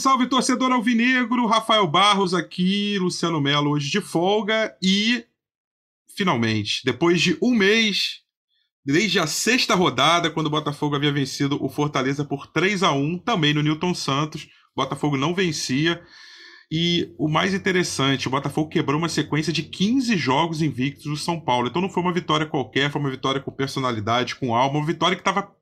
salve, torcedor alvinegro! Rafael Barros aqui, Luciano Melo hoje de folga e finalmente, depois de um mês, desde a sexta rodada, quando o Botafogo havia vencido o Fortaleza por 3 a 1 também no Newton Santos, o Botafogo não vencia. E o mais interessante, o Botafogo quebrou uma sequência de 15 jogos invictos do São Paulo. Então não foi uma vitória qualquer, foi uma vitória com personalidade, com alma, uma vitória que estava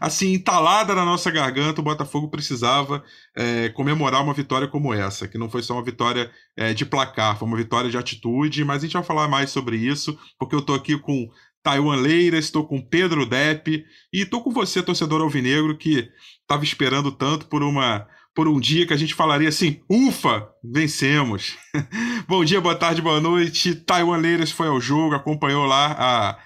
assim, entalada na nossa garganta, o Botafogo precisava é, comemorar uma vitória como essa, que não foi só uma vitória é, de placar, foi uma vitória de atitude, mas a gente vai falar mais sobre isso, porque eu estou aqui com Taiwan Leira, estou com Pedro Depp e estou com você, torcedor alvinegro, que estava esperando tanto por uma por um dia que a gente falaria assim, ufa, vencemos. Bom dia, boa tarde, boa noite. Taiwan Leiras foi ao jogo, acompanhou lá a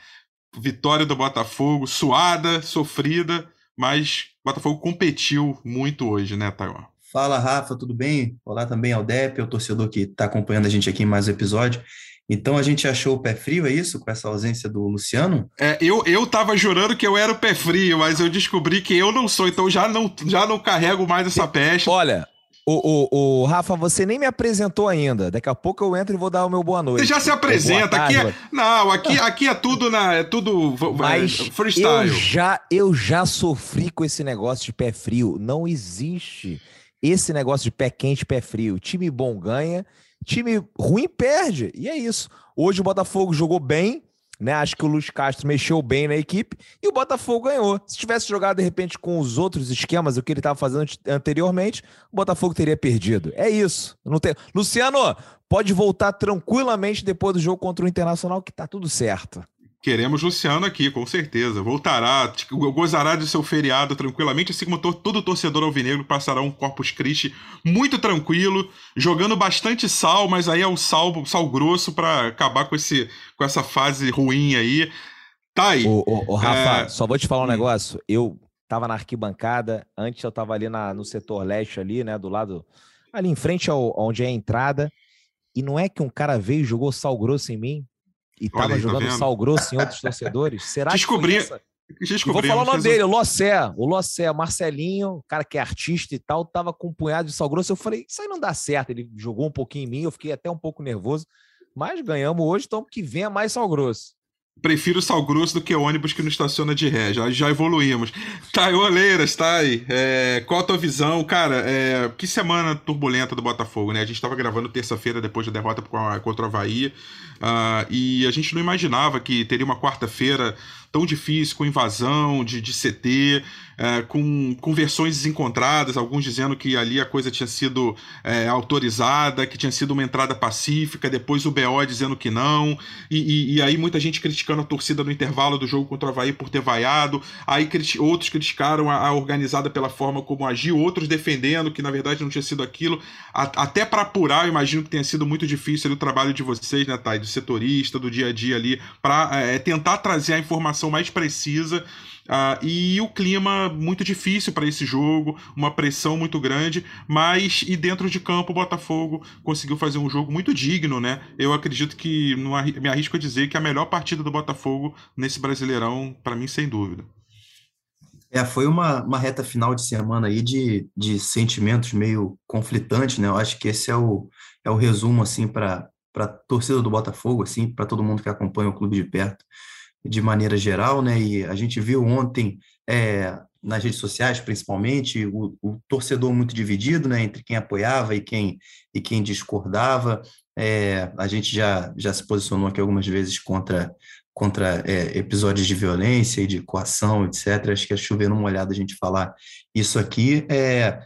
vitória do Botafogo, suada, sofrida, mas o Botafogo competiu muito hoje, né, Taiwan? Fala, Rafa, tudo bem? Olá também ao Dep, o torcedor que está acompanhando a gente aqui em mais um episódio. Então a gente achou o pé frio, é isso? Com essa ausência do Luciano? É, eu, eu tava jurando que eu era o pé frio, mas eu descobri que eu não sou, então já não, já não carrego mais essa peste. Olha, o, o, o, Rafa, você nem me apresentou ainda. Daqui a pouco eu entro e vou dar o meu boa noite. Você já se apresenta. Aqui é, não, aqui, aqui é tudo na, é tudo Mas é, freestyle. Eu já, eu já sofri com esse negócio de pé frio. Não existe esse negócio de pé quente, pé frio. Time bom ganha, time ruim perde. E é isso. Hoje o Botafogo jogou bem, né? Acho que o Luiz Castro mexeu bem na equipe e o Botafogo ganhou. Se tivesse jogado de repente com os outros esquemas, o que ele estava fazendo anteriormente, o Botafogo teria perdido. É isso. Tem... Luciano, pode voltar tranquilamente depois do jogo contra o Internacional, que tá tudo certo. Queremos Luciano aqui, com certeza. Voltará, gozará de seu feriado tranquilamente, assim como todo torcedor alvinegro passará um Corpus Christi muito tranquilo, jogando bastante sal, mas aí é o sal, sal grosso para acabar com, esse, com essa fase ruim aí. Tá aí. Ô, ô, ô Rafa, é... só vou te falar um hum. negócio. Eu tava na arquibancada, antes eu tava ali na, no setor leste ali, né, do lado, ali em frente ao, onde é a entrada, e não é que um cara veio e jogou sal grosso em mim? E estava tá jogando tá sal grosso em outros torcedores? Será Descobri... que Vou falar o nome dele, o Lossé. O Lossé, Marcelinho, cara que é artista e tal, tava com um punhado de sal grosso. Eu falei, isso aí não dá certo. Ele jogou um pouquinho em mim, eu fiquei até um pouco nervoso. Mas ganhamos hoje, então que venha mais sal grosso. Prefiro sal grosso do que ônibus que não estaciona de ré. Já, já evoluímos. Thay Oleiras, Thay, é, qual a tua visão? Cara, é, que semana turbulenta do Botafogo, né? A gente estava gravando terça-feira depois da derrota contra o Havaí. Uh, e a gente não imaginava que teria uma quarta-feira tão difícil, com invasão de, de CT, é, com, com versões desencontradas, alguns dizendo que ali a coisa tinha sido é, autorizada, que tinha sido uma entrada pacífica, depois o BO dizendo que não, e, e, e, aí muita gente criticando a torcida no intervalo do jogo contra o Havaí por ter vaiado, aí criti outros criticaram a, a, organizada pela forma como agiu, outros defendendo que na verdade não tinha sido aquilo, a, até para apurar, eu imagino que tenha sido muito difícil o trabalho de vocês, né, Thay, do setorista, do dia a dia ali, para é, tentar trazer a informação mais precisa Uh, e o clima muito difícil para esse jogo, uma pressão muito grande, mas e dentro de campo o Botafogo conseguiu fazer um jogo muito digno, né? Eu acredito que não me arrisco a dizer que a melhor partida do Botafogo nesse Brasileirão, para mim, sem dúvida. É, foi uma, uma reta final de semana aí de, de sentimentos meio conflitantes, né? Eu acho que esse é o, é o resumo, assim, para a torcida do Botafogo, assim, para todo mundo que acompanha o clube de perto de maneira geral, né? E a gente viu ontem é, nas redes sociais, principalmente, o, o, torcedor muito dividido, né? Entre quem apoiava e quem e quem discordava. É, a gente já já se posicionou aqui algumas vezes contra contra é, episódios de violência e de coação, etc. Acho que é chover uma olhada a gente falar isso aqui. É,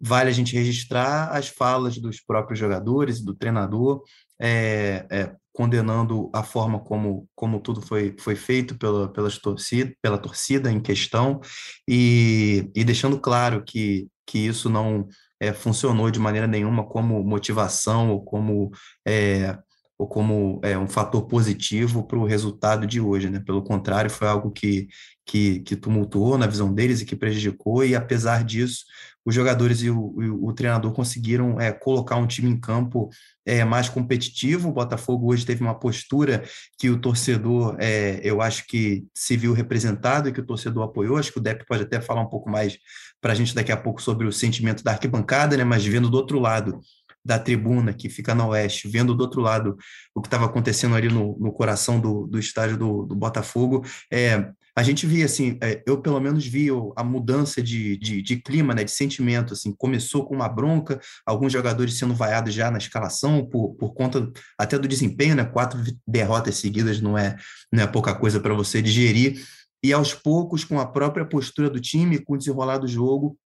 vale a gente registrar as falas dos próprios jogadores, do treinador, é, é, condenando a forma como, como tudo foi, foi feito pela, pelas torcida, pela torcida em questão e, e deixando claro que, que isso não é, funcionou de maneira nenhuma como motivação ou como é, ou como é, um fator positivo para o resultado de hoje, né? Pelo contrário, foi algo que, que, que tumultuou na visão deles e que prejudicou, e apesar disso, os jogadores e o, o, o treinador conseguiram é, colocar um time em campo é, mais competitivo. O Botafogo hoje teve uma postura que o torcedor, é, eu acho que se viu representado e que o torcedor apoiou. Acho que o Depp pode até falar um pouco mais para a gente daqui a pouco sobre o sentimento da arquibancada, né? Mas vendo do outro lado da tribuna que fica no oeste, vendo do outro lado o que estava acontecendo ali no, no coração do, do estádio do, do Botafogo, é, a gente via assim, é, eu pelo menos vi a mudança de, de, de, clima, né, de sentimento, assim, começou com uma bronca, alguns jogadores sendo vaiados já na escalação por, por conta até do desempenho, né, quatro derrotas seguidas não é, não é pouca coisa para você digerir, e aos poucos, com a própria postura do time, com o desenrolar do jogo,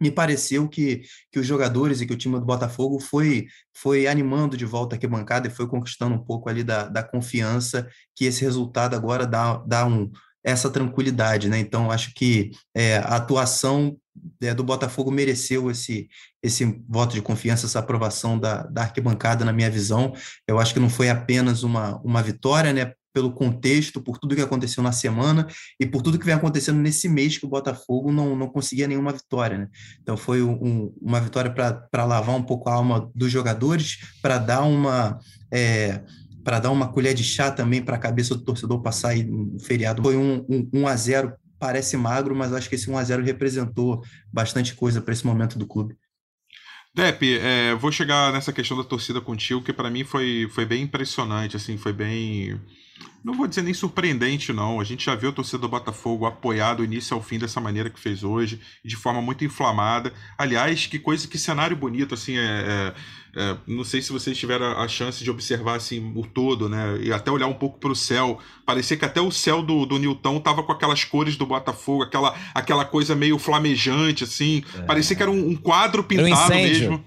me pareceu que, que os jogadores e que o time do Botafogo foi, foi animando de volta a bancada e foi conquistando um pouco ali da, da confiança que esse resultado agora dá, dá um, essa tranquilidade, né? Então, acho que é, a atuação é, do Botafogo mereceu esse, esse voto de confiança, essa aprovação da, da arquibancada, na minha visão. Eu acho que não foi apenas uma, uma vitória, né? Pelo contexto, por tudo que aconteceu na semana e por tudo que vem acontecendo nesse mês que o Botafogo não, não conseguia nenhuma vitória. Né? Então foi um, uma vitória para lavar um pouco a alma dos jogadores, para dar uma. É, para dar uma colher de chá também para a cabeça do torcedor passar aí um feriado. Foi um, um, um a 0 parece magro, mas acho que esse 1 a 0 representou bastante coisa para esse momento do clube. Depe, é, vou chegar nessa questão da torcida contigo, que para mim foi, foi bem impressionante, assim, foi bem não vou dizer nem surpreendente, não. A gente já viu a torcida do Botafogo apoiar do início ao fim dessa maneira que fez hoje, de forma muito inflamada. Aliás, que coisa, que cenário bonito, assim, é, é, é não sei se vocês tiveram a chance de observar, assim, o todo, né, e até olhar um pouco para o céu. Parecia que até o céu do, do Newton tava com aquelas cores do Botafogo, aquela, aquela coisa meio flamejante, assim. É. Parecia que era um, um quadro pintado um mesmo.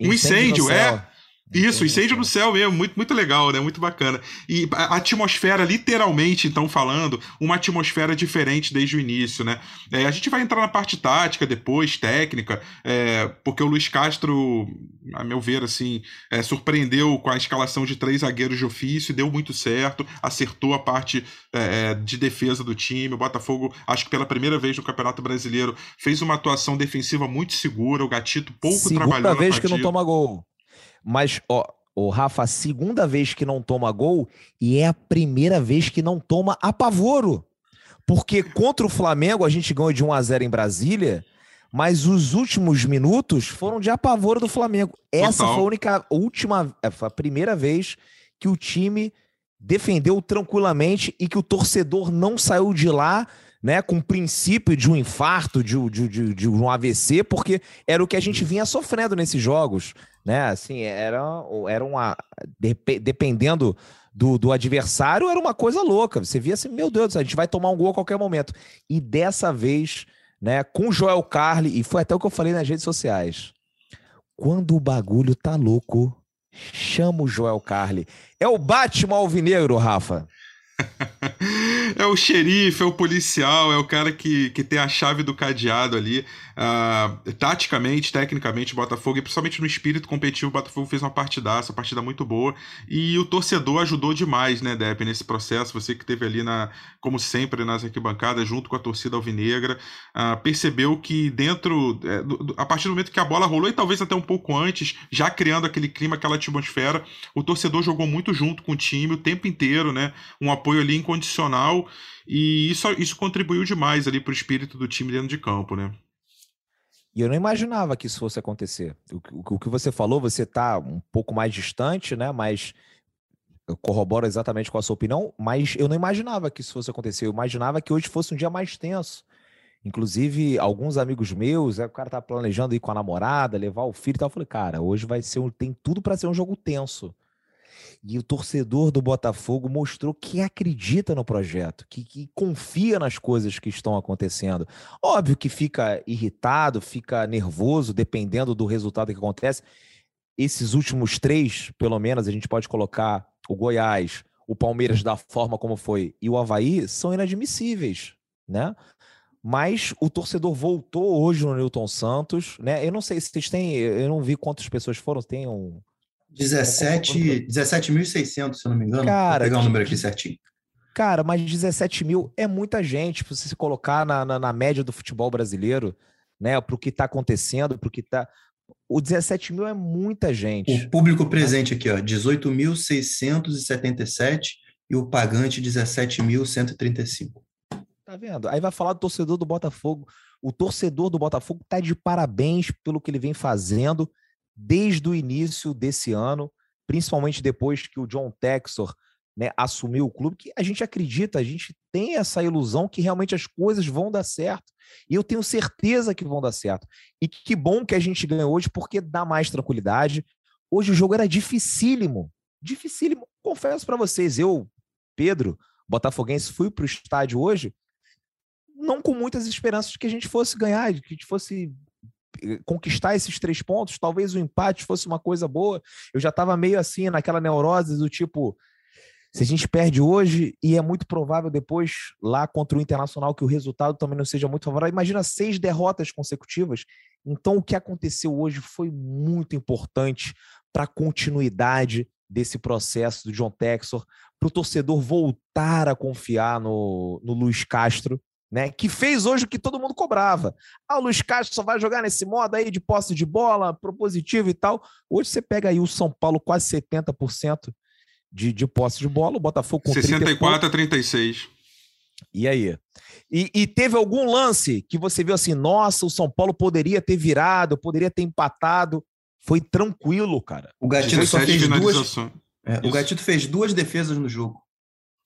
Um incêndio, incêndio é. Isso, incêndio no céu mesmo, muito, muito legal, né? Muito bacana. E a atmosfera, literalmente, então, falando, uma atmosfera diferente desde o início, né? É, a gente vai entrar na parte tática depois, técnica, é, porque o Luiz Castro, a meu ver, assim, é, surpreendeu com a escalação de três zagueiros de ofício, deu muito certo, acertou a parte é, é, de defesa do time. O Botafogo, acho que pela primeira vez no Campeonato Brasileiro, fez uma atuação defensiva muito segura, o Gatito pouco Segunda trabalhou. Segunda vez que não toma gol. Mas, ó, o Rafa, a segunda vez que não toma gol e é a primeira vez que não toma apavoro. Porque contra o Flamengo a gente ganhou de 1 a 0 em Brasília, mas os últimos minutos foram de apavoro do Flamengo. Essa Total. foi a única última, é, a primeira vez que o time defendeu tranquilamente e que o torcedor não saiu de lá né, com o princípio de um infarto, de, de, de, de, um AVC, porque era o que a gente vinha sofrendo nesses jogos, né? Assim, era, era uma. Dependendo do, do adversário, era uma coisa louca. Você via assim, meu Deus, a gente vai tomar um gol a qualquer momento. E dessa vez, né, com o Joel Carli, e foi até o que eu falei nas redes sociais. Quando o bagulho tá louco, chama o Joel Carli. É o Batman Alvinegro, Rafa. é o xerife, é o policial, é o cara que, que tem a chave do cadeado ali. Uh, taticamente, tecnicamente, o Botafogo, e principalmente no espírito competitivo, o Botafogo fez uma partidaça, uma partida muito boa. E o torcedor ajudou demais, né, Depp, nesse processo. Você que teve ali, na, como sempre, nas arquibancadas, junto com a torcida alvinegra, uh, percebeu que dentro, é, do, a partir do momento que a bola rolou, e talvez até um pouco antes, já criando aquele clima, aquela atmosfera, o torcedor jogou muito junto com o time o tempo inteiro, né? Um apoio ali incondicional. E isso, isso contribuiu demais ali para o espírito do time dentro de campo, né? E eu não imaginava que isso fosse acontecer. O, o que você falou, você está um pouco mais distante, né? Mas eu corroboro exatamente com a sua opinião, mas eu não imaginava que isso fosse acontecer. Eu imaginava que hoje fosse um dia mais tenso. Inclusive, alguns amigos meus, é, o cara tá planejando ir com a namorada, levar o filho e tal. Eu falei, cara, hoje vai ser um, tem tudo para ser um jogo tenso. E o torcedor do Botafogo mostrou que acredita no projeto, que, que, confia nas coisas que estão acontecendo. Óbvio que fica irritado, fica nervoso, dependendo do resultado que acontece. Esses últimos três, pelo menos, a gente pode colocar o Goiás, o Palmeiras da forma como foi e o Havaí são inadmissíveis, né? Mas o torcedor voltou hoje no Newton Santos, né? Eu não sei se vocês têm, eu não vi quantas pessoas foram, tem um, 17.600, 17 se eu não me engano. Cara, Vou pegar o número aqui certinho. Cara, mas 17 mil é muita gente, se você se colocar na, na, na média do futebol brasileiro, né, para o que está acontecendo, para o que está. O 17 mil é muita gente. O público presente aqui, ó, 18.677 e o pagante 17.135. Tá vendo? Aí vai falar do torcedor do Botafogo. O torcedor do Botafogo tá de parabéns pelo que ele vem fazendo desde o início desse ano, principalmente depois que o John Texor né, assumiu o clube, que a gente acredita, a gente tem essa ilusão que realmente as coisas vão dar certo. E eu tenho certeza que vão dar certo. E que bom que a gente ganhou hoje, porque dá mais tranquilidade. Hoje o jogo era dificílimo. Dificílimo. Confesso para vocês, eu, Pedro, botafoguense, fui para o estádio hoje, não com muitas esperanças de que a gente fosse ganhar, de que a gente fosse conquistar esses três pontos, talvez o empate fosse uma coisa boa. Eu já estava meio assim naquela neurose do tipo, se a gente perde hoje, e é muito provável depois, lá contra o Internacional, que o resultado também não seja muito favorável, imagina seis derrotas consecutivas. Então, o que aconteceu hoje foi muito importante para a continuidade desse processo do John Texor, para o torcedor voltar a confiar no, no Luiz Castro, né? Que fez hoje o que todo mundo cobrava. Ah, o Luiz Castro só vai jogar nesse modo aí de posse de bola, propositivo e tal. Hoje você pega aí o São Paulo quase 70% de, de posse de bola, o Botafogo com 64 a 36. E aí? E, e, teve algum lance que você viu assim, nossa, o São Paulo poderia ter virado, poderia ter empatado. Foi tranquilo, cara. O Gatito só fez duas. É, o Gatito fez duas defesas no jogo.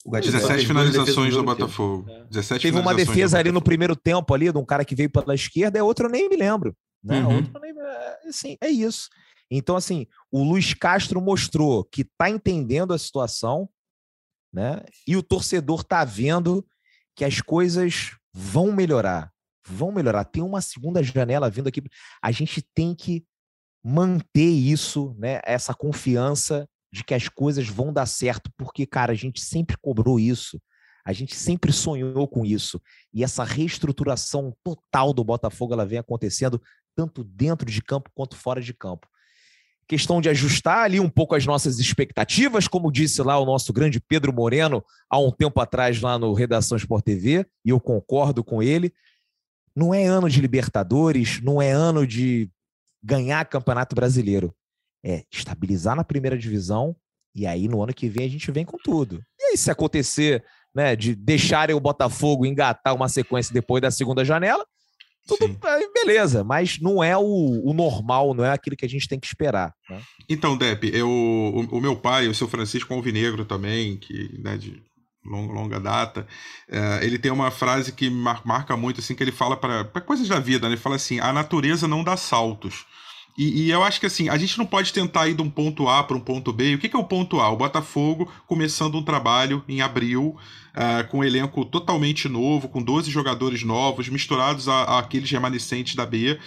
O 17 finalizações do Botafogo. É. 17 Teve uma defesa ali no primeiro tempo ali, de um cara que veio pela esquerda, é outro eu nem me lembro. Né? Uhum. Outro nem, é, assim, é isso. Então, assim, o Luiz Castro mostrou que está entendendo a situação, né? E o torcedor está vendo que as coisas vão melhorar. Vão melhorar. Tem uma segunda janela vindo aqui. A gente tem que manter isso, né? Essa confiança de que as coisas vão dar certo, porque, cara, a gente sempre cobrou isso. A gente sempre sonhou com isso. E essa reestruturação total do Botafogo ela vem acontecendo tanto dentro de campo quanto fora de campo questão de ajustar ali um pouco as nossas expectativas, como disse lá o nosso grande Pedro Moreno há um tempo atrás lá no Redação Sport TV, e eu concordo com ele. Não é ano de Libertadores, não é ano de ganhar Campeonato Brasileiro. É estabilizar na primeira divisão e aí no ano que vem a gente vem com tudo. E aí se acontecer, né, de deixarem o Botafogo engatar uma sequência depois da segunda janela, tudo beleza, mas não é o, o, normal, não é aquilo que a gente tem que esperar. Né? Então, Depp, eu, o, o, meu pai, o seu Francisco Alvinegro também, que né, de longa, longa data, é, ele tem uma frase que mar, marca muito, assim, que ele fala para coisas da vida, né? ele fala assim, a natureza não dá saltos. E, e, eu acho que assim, a gente não pode tentar ir de um ponto A para um ponto B. O que, que é o ponto A? O Botafogo começando um trabalho em abril, uh, com um elenco totalmente novo, com 12 jogadores novos, misturados àqueles remanescentes da B.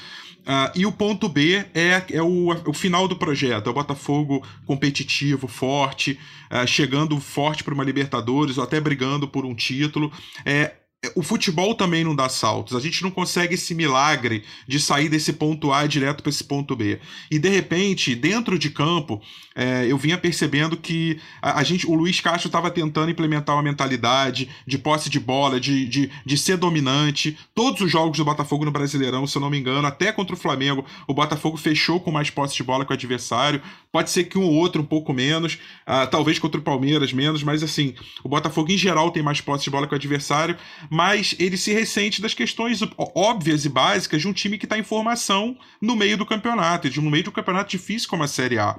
Uh, e o ponto B é, é o, o final do projeto. É o Botafogo competitivo, forte, uh, chegando forte para uma Libertadores ou até brigando por um título. É, o futebol também não dá saltos. A gente não consegue esse milagre de sair desse ponto A direto para esse ponto B. E de repente, dentro de campo, é, eu vinha percebendo que a, a gente, o Luiz Castro estava tentando implementar uma mentalidade de posse de bola, de, de, de ser dominante. Todos os jogos do Botafogo no Brasileirão, se eu não me engano, até contra o Flamengo, o Botafogo fechou com mais posse de bola que o adversário. Pode ser que um ou outro um pouco menos, uh, talvez contra o Palmeiras menos, mas assim, o Botafogo em geral tem mais posse de bola que o adversário mas ele se ressente das questões óbvias e básicas de um time que está em formação no meio do campeonato, no meio de um campeonato difícil como a Série A.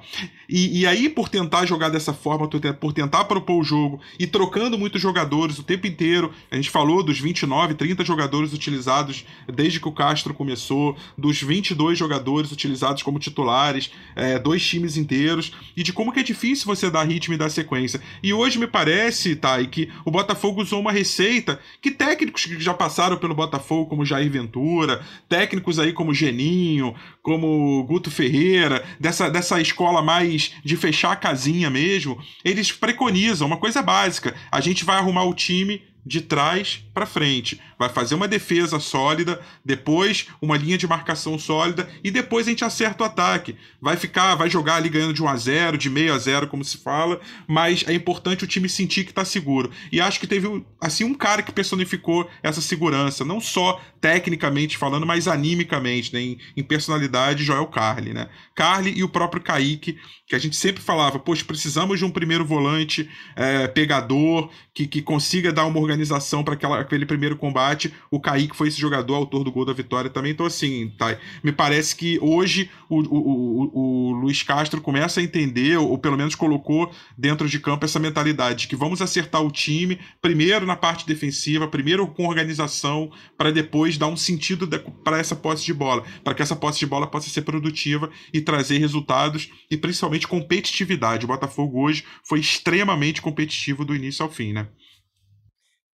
E, e aí, por tentar jogar dessa forma, por tentar propor o jogo e trocando muitos jogadores o tempo inteiro, a gente falou dos 29, 30 jogadores utilizados desde que o Castro começou, dos 22 jogadores utilizados como titulares, é, dois times inteiros, e de como que é difícil você dar ritmo e dar sequência. E hoje me parece, Thay, que o Botafogo usou uma receita que técnicos que já passaram pelo Botafogo, como Jair Ventura, técnicos aí como Geninho, como Guto Ferreira, dessa, dessa escola mais de fechar a casinha mesmo, eles preconizam uma coisa básica: a gente vai arrumar o time de trás para frente. Vai fazer uma defesa sólida, depois uma linha de marcação sólida e depois a gente acerta o ataque. Vai ficar, vai jogar ali ganhando de 1 a 0, de meio a 0, como se fala, mas é importante o time sentir que está seguro. E acho que teve assim um cara que personificou essa segurança, não só tecnicamente falando, mas animicamente, né, em, em personalidade, Joel Carli, né? Carli e o próprio Kaique, que a gente sempre falava, poxa, precisamos de um primeiro volante é, pegador, que, que consiga dar uma organização para aquele primeiro combate. O Kaique foi esse jogador, autor do gol da vitória também. Então, assim, tá, me parece que hoje o, o, o, o Luiz Castro começa a entender, ou, ou, pelo menos colocou dentro de campo essa mentalidade de que vamos acertar o time, primeiro na parte defensiva, primeiro com organização, para depois dar um sentido para essa posse de bola, para que essa posse de bola possa ser produtiva e trazer resultados e principalmente competitividade. O Botafogo hoje foi extremamente competitivo do início ao fim, né?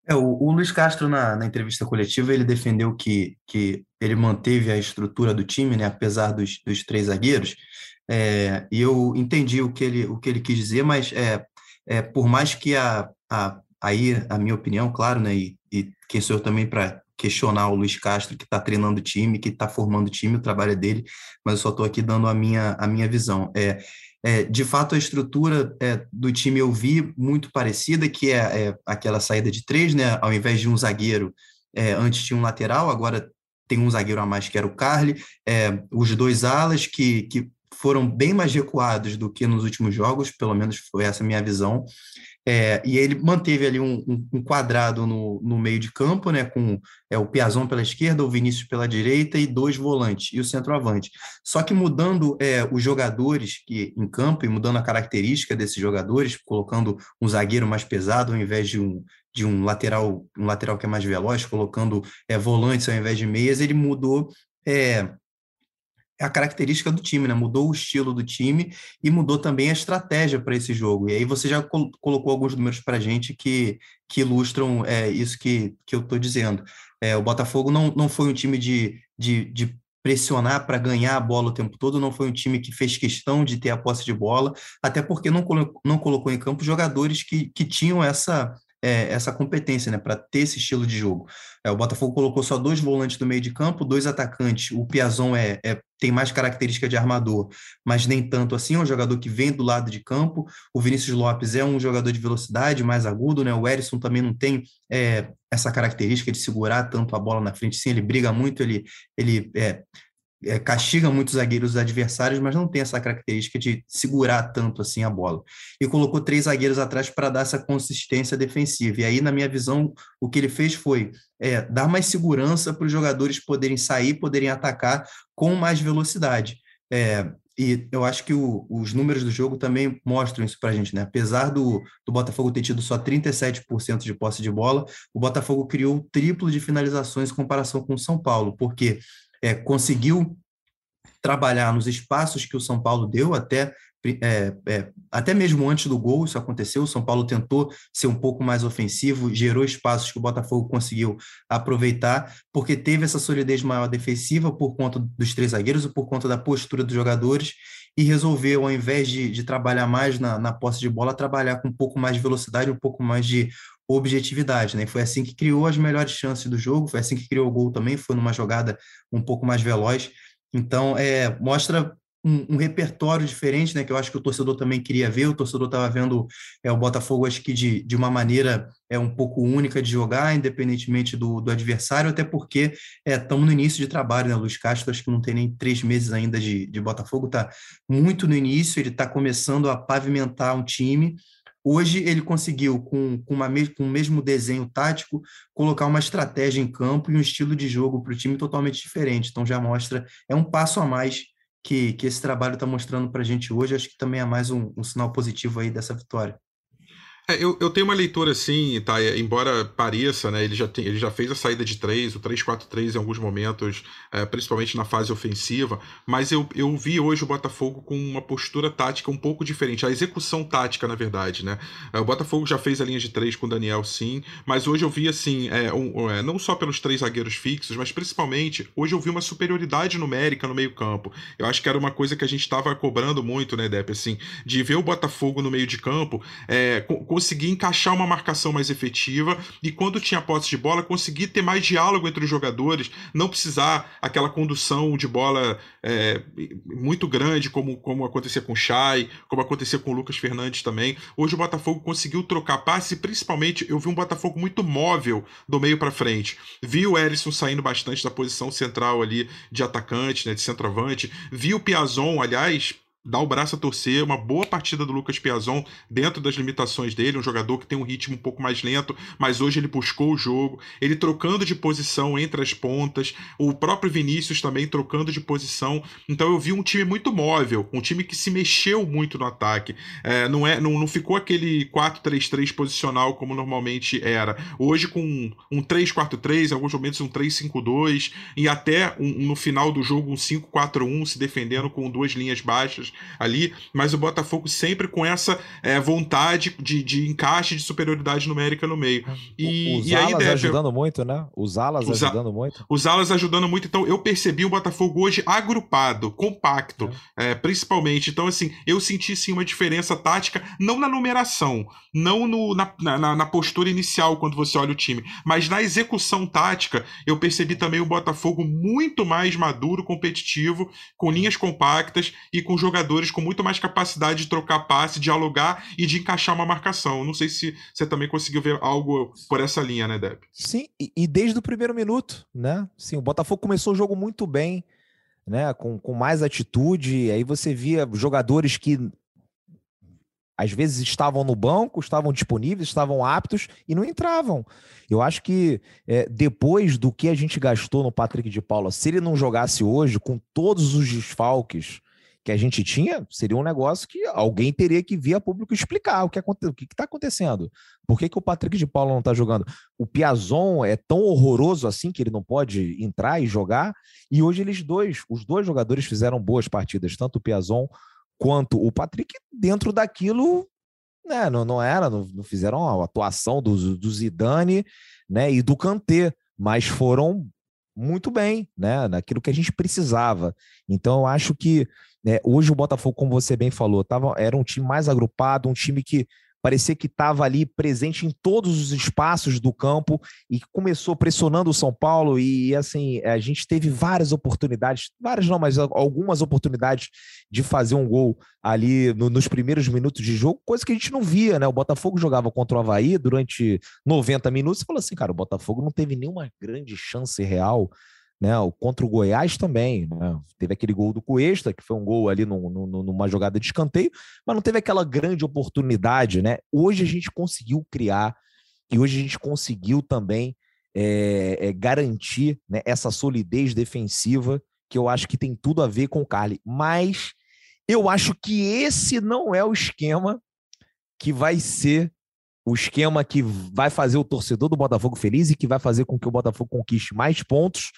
É, o, o Luiz Castro, na, na, entrevista coletiva, ele defendeu que, que ele manteve a estrutura do time, né, apesar dos, dos três zagueiros, é, e eu entendi o que ele, o que ele quis dizer, mas é, é por mais que a, a, aí, a minha opinião, claro, né, e, e quem sou eu também para questionar o Luiz Castro, que está treinando o time, que está formando o time, o trabalho é dele, mas eu só estou aqui dando a minha, a minha visão. É, é, de fato, a estrutura é, do time eu vi muito parecida, que é, é, aquela saída de três, né? Ao invés de um zagueiro, é, antes tinha um lateral, agora tem um zagueiro a mais que era o Carly, é, os dois alas que, que foram bem mais recuados do que nos últimos jogos, pelo menos foi essa minha visão. É, e ele manteve ali um, um, um, quadrado no, no meio de campo, né, com é, o Piazon pela esquerda, o Vinícius pela direita e dois volantes, e o centroavante. Só que mudando é, os jogadores que em campo e mudando a característica desses jogadores, colocando um zagueiro mais pesado ao invés de um, de um lateral um lateral que é mais veloz, colocando é, volantes ao invés de meias, ele mudou é, a característica do time, né? Mudou o estilo do time e mudou também a estratégia para esse jogo. E aí você já col colocou alguns números para a gente que, que ilustram é, isso que, que eu estou dizendo. É, o Botafogo não, não foi um time de, de, de pressionar para ganhar a bola o tempo todo, não foi um time que fez questão de ter a posse de bola, até porque não, colo não colocou em campo jogadores que, que tinham essa, é, essa competência, né, para ter esse estilo de jogo. É, o Botafogo colocou só dois volantes no meio de campo, dois atacantes. O Piazon é, é, tem mais característica de armador, mas nem tanto assim. É um jogador que vem do lado de campo. O Vinícius Lopes é um jogador de velocidade, mais agudo, né? O Erisson também não tem é, essa característica de segurar tanto a bola na frente. Sim, ele briga muito, ele, ele é, é, castiga muitos zagueiros adversários, mas não tem essa característica de segurar tanto assim a bola. E colocou três zagueiros atrás para dar essa consistência defensiva. E aí, na minha visão, o que ele fez foi é, dar mais segurança para os jogadores poderem sair, poderem atacar com mais velocidade. É, e eu acho que o, os números do jogo também mostram isso para a gente, né? Apesar do, do Botafogo ter tido só 37% de posse de bola, o Botafogo criou o triplo de finalizações em comparação com o São Paulo, porque é, conseguiu trabalhar nos espaços que o São Paulo deu, até, é, é, até mesmo antes do gol isso aconteceu, o São Paulo tentou ser um pouco mais ofensivo, gerou espaços que o Botafogo conseguiu aproveitar, porque teve essa solidez maior defensiva por conta dos três zagueiros e por conta da postura dos jogadores, e resolveu, ao invés de, de trabalhar mais na, na posse de bola, trabalhar com um pouco mais de velocidade, um pouco mais de objetividade, né? Foi assim que criou as melhores chances do jogo, foi assim que criou o gol também, foi numa jogada um pouco mais veloz. Então, é, mostra um, um, repertório diferente, né? Que eu acho que o torcedor também queria ver. O torcedor estava vendo é, o Botafogo, acho que de, de uma maneira é um pouco única de jogar, independentemente do, do adversário, até porque estamos é, no início de trabalho, né? Luiz Castro acho que não tem nem três meses ainda de, de Botafogo, está muito no início, ele está começando a pavimentar um time Hoje ele conseguiu, com, com, uma, com o mesmo desenho tático, colocar uma estratégia em campo e um estilo de jogo para o time totalmente diferente. Então já mostra, é um passo a mais que, que esse trabalho está mostrando para a gente hoje. Acho que também é mais um, um sinal positivo aí dessa vitória. É, eu, eu tenho uma leitura assim, tá? Embora pareça, né? Ele já, tem, ele já fez a saída de 3, o 3-4-3 em alguns momentos, é, principalmente na fase ofensiva, mas eu, eu vi hoje o Botafogo com uma postura tática um pouco diferente, a execução tática, na verdade, né? É, o Botafogo já fez a linha de 3 com o Daniel, sim, mas hoje eu vi assim, é, um, é, não só pelos três zagueiros fixos, mas principalmente, hoje eu vi uma superioridade numérica no meio-campo. Eu acho que era uma coisa que a gente estava cobrando muito, né, Depp, assim, de ver o Botafogo no meio de campo, é, com, conseguir encaixar uma marcação mais efetiva e quando tinha posse de bola, conseguir ter mais diálogo entre os jogadores, não precisar aquela condução de bola é, muito grande, como, como acontecia com o Chay, como acontecia com o Lucas Fernandes também. Hoje o Botafogo conseguiu trocar passe, principalmente eu vi um Botafogo muito móvel do meio para frente. Vi o Erisson saindo bastante da posição central ali de atacante, né, de centroavante. Vi o Piazon, aliás, dá o braço a torcer, uma boa partida do Lucas Piazon dentro das limitações dele, um jogador que tem um ritmo um pouco mais lento, mas hoje ele buscou o jogo, ele trocando de posição entre as pontas, o próprio Vinícius também trocando de posição, então eu vi um time muito móvel, um time que se mexeu muito no ataque, é, não, é, não, não ficou aquele 4-3-3 posicional como normalmente era, hoje com um 3-4-3, em alguns momentos um 3-5-2, e até um, no final do jogo um 5-4-1, se defendendo com duas linhas baixas, ali, mas o Botafogo sempre com essa é, vontade de, de encaixe de superioridade numérica no meio. E, os e alas aí, ajudando muito, né? Os alas os ajudando muito. Os alas ajudando muito, então eu percebi o Botafogo hoje agrupado, compacto, é. É, principalmente. Então, assim, eu senti sim uma diferença tática, não na numeração, não no, na, na, na postura inicial quando você olha o time, mas na execução tática, eu percebi também o Botafogo muito mais maduro, competitivo, com linhas compactas e com jogadores jogadores com muito mais capacidade de trocar passe, dialogar e de encaixar uma marcação. Não sei se você também conseguiu ver algo por essa linha, né, Deb? Sim, e, desde o primeiro minuto, né? Sim, o Botafogo começou o jogo muito bem, né? Com, com mais atitude. Aí você via jogadores que às vezes estavam no banco, estavam disponíveis, estavam aptos e não entravam. Eu acho que é, depois do que a gente gastou no Patrick de Paula, se ele não jogasse hoje, com todos os desfalques que a gente tinha, seria um negócio que alguém teria que vir a público explicar o que que está acontecendo. Por que, que o Patrick de Paula não está jogando? O Piazon é tão horroroso assim que ele não pode entrar e jogar. E hoje eles dois, os dois jogadores fizeram boas partidas, tanto o Piazon quanto o Patrick, dentro daquilo, né, não, não era, não, não fizeram a atuação do, do Zidane né, e do Kanté, mas foram muito bem, né, naquilo que a gente precisava. Então, eu acho que é, hoje o Botafogo, como você bem falou, tava, era um time mais agrupado, um time que parecia que estava ali presente em todos os espaços do campo e começou pressionando o São Paulo e assim a gente teve várias oportunidades, várias não, mas algumas oportunidades de fazer um gol ali no, nos primeiros minutos de jogo, coisa que a gente não via, né? O Botafogo jogava contra o Havaí durante 90 minutos e falou assim, cara, o Botafogo não teve nenhuma grande chance real né? Contra o Goiás também, né? Teve aquele gol do Cuesta, que foi um gol ali no, no, numa jogada de escanteio, mas não teve aquela grande oportunidade, né? Hoje a gente conseguiu criar e hoje a gente conseguiu também é, é, garantir né, essa solidez defensiva que eu acho que tem tudo a ver com o Carly. Mas eu acho que esse não é o esquema que vai ser o esquema que vai fazer o torcedor do Botafogo feliz e que vai fazer com que o Botafogo conquiste mais pontos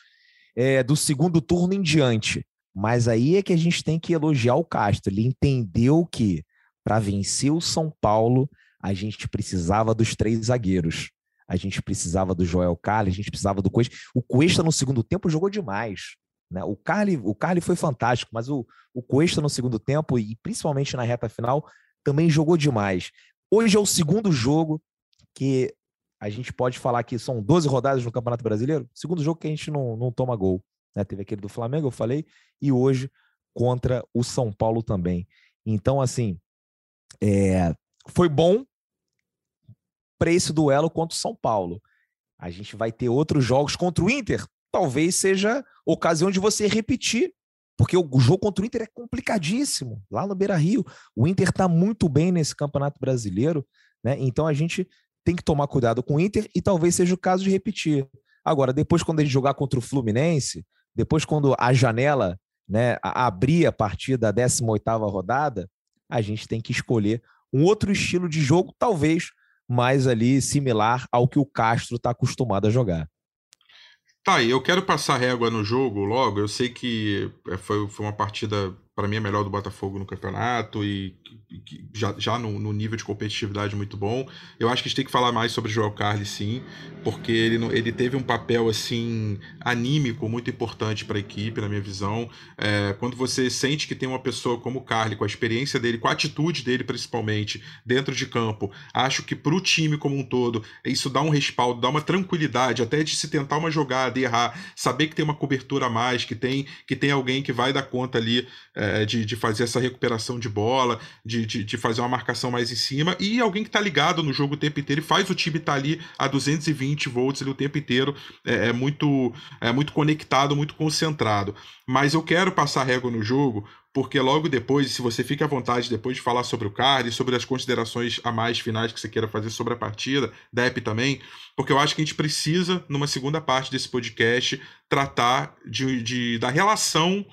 é, do segundo turno em diante. Mas aí é que a gente tem que elogiar o Castro. Ele entendeu que para vencer o São Paulo, a gente precisava dos três zagueiros. A gente precisava do Joel Carli, a gente precisava do Cuesta. O Cuesta no segundo tempo jogou demais. Né? O, Carli, o Carli foi fantástico, mas o, o Cuesta no segundo tempo, e principalmente na reta final, também jogou demais. Hoje é o segundo jogo que a gente pode falar que são 12 rodadas no Campeonato Brasileiro, segundo jogo que a gente não, não toma gol. Né? Teve aquele do Flamengo, eu falei, e hoje contra o São Paulo também. Então, assim, é, foi bom para esse duelo contra o São Paulo. A gente vai ter outros jogos contra o Inter. Talvez seja ocasião de você repetir, porque o jogo contra o Inter é complicadíssimo lá no Beira Rio. O Inter está muito bem nesse Campeonato Brasileiro, né? Então a gente tem que tomar cuidado com o Inter e talvez seja o caso de repetir. Agora, depois, quando ele jogar contra o Fluminense, depois, quando a janela né, abrir a partir da 18 rodada, a gente tem que escolher um outro estilo de jogo, talvez mais ali similar ao que o Castro está acostumado a jogar. Tá, eu quero passar régua no jogo logo. Eu sei que é, foi, foi uma partida para mim é melhor do Botafogo no campeonato e já, já no, no, nível de competitividade muito bom. Eu acho que a gente tem que falar mais sobre o Joel Carli, sim, porque ele, ele teve um papel assim anímico muito importante para a equipe, na minha visão. É, quando você sente que tem uma pessoa como o Carli, com a experiência dele, com a atitude dele principalmente, dentro de campo, acho que para o time como um todo, isso dá um respaldo, dá uma tranquilidade, até de se tentar uma jogada e errar, saber que tem uma cobertura a mais, que tem, que tem alguém que vai dar conta ali é, de, de fazer essa recuperação de bola, de, de, de, fazer uma marcação mais em cima, e alguém que está ligado no jogo o tempo inteiro e faz o time estar tá ali a 220 volts ali o tempo inteiro, é, é, muito, é muito conectado, muito concentrado. Mas eu quero passar régua no jogo, porque logo depois, se você fica à vontade depois de falar sobre o card, sobre as considerações a mais finais que você queira fazer sobre a partida, DEP também, porque eu acho que a gente precisa, numa segunda parte desse podcast, tratar de, de da relação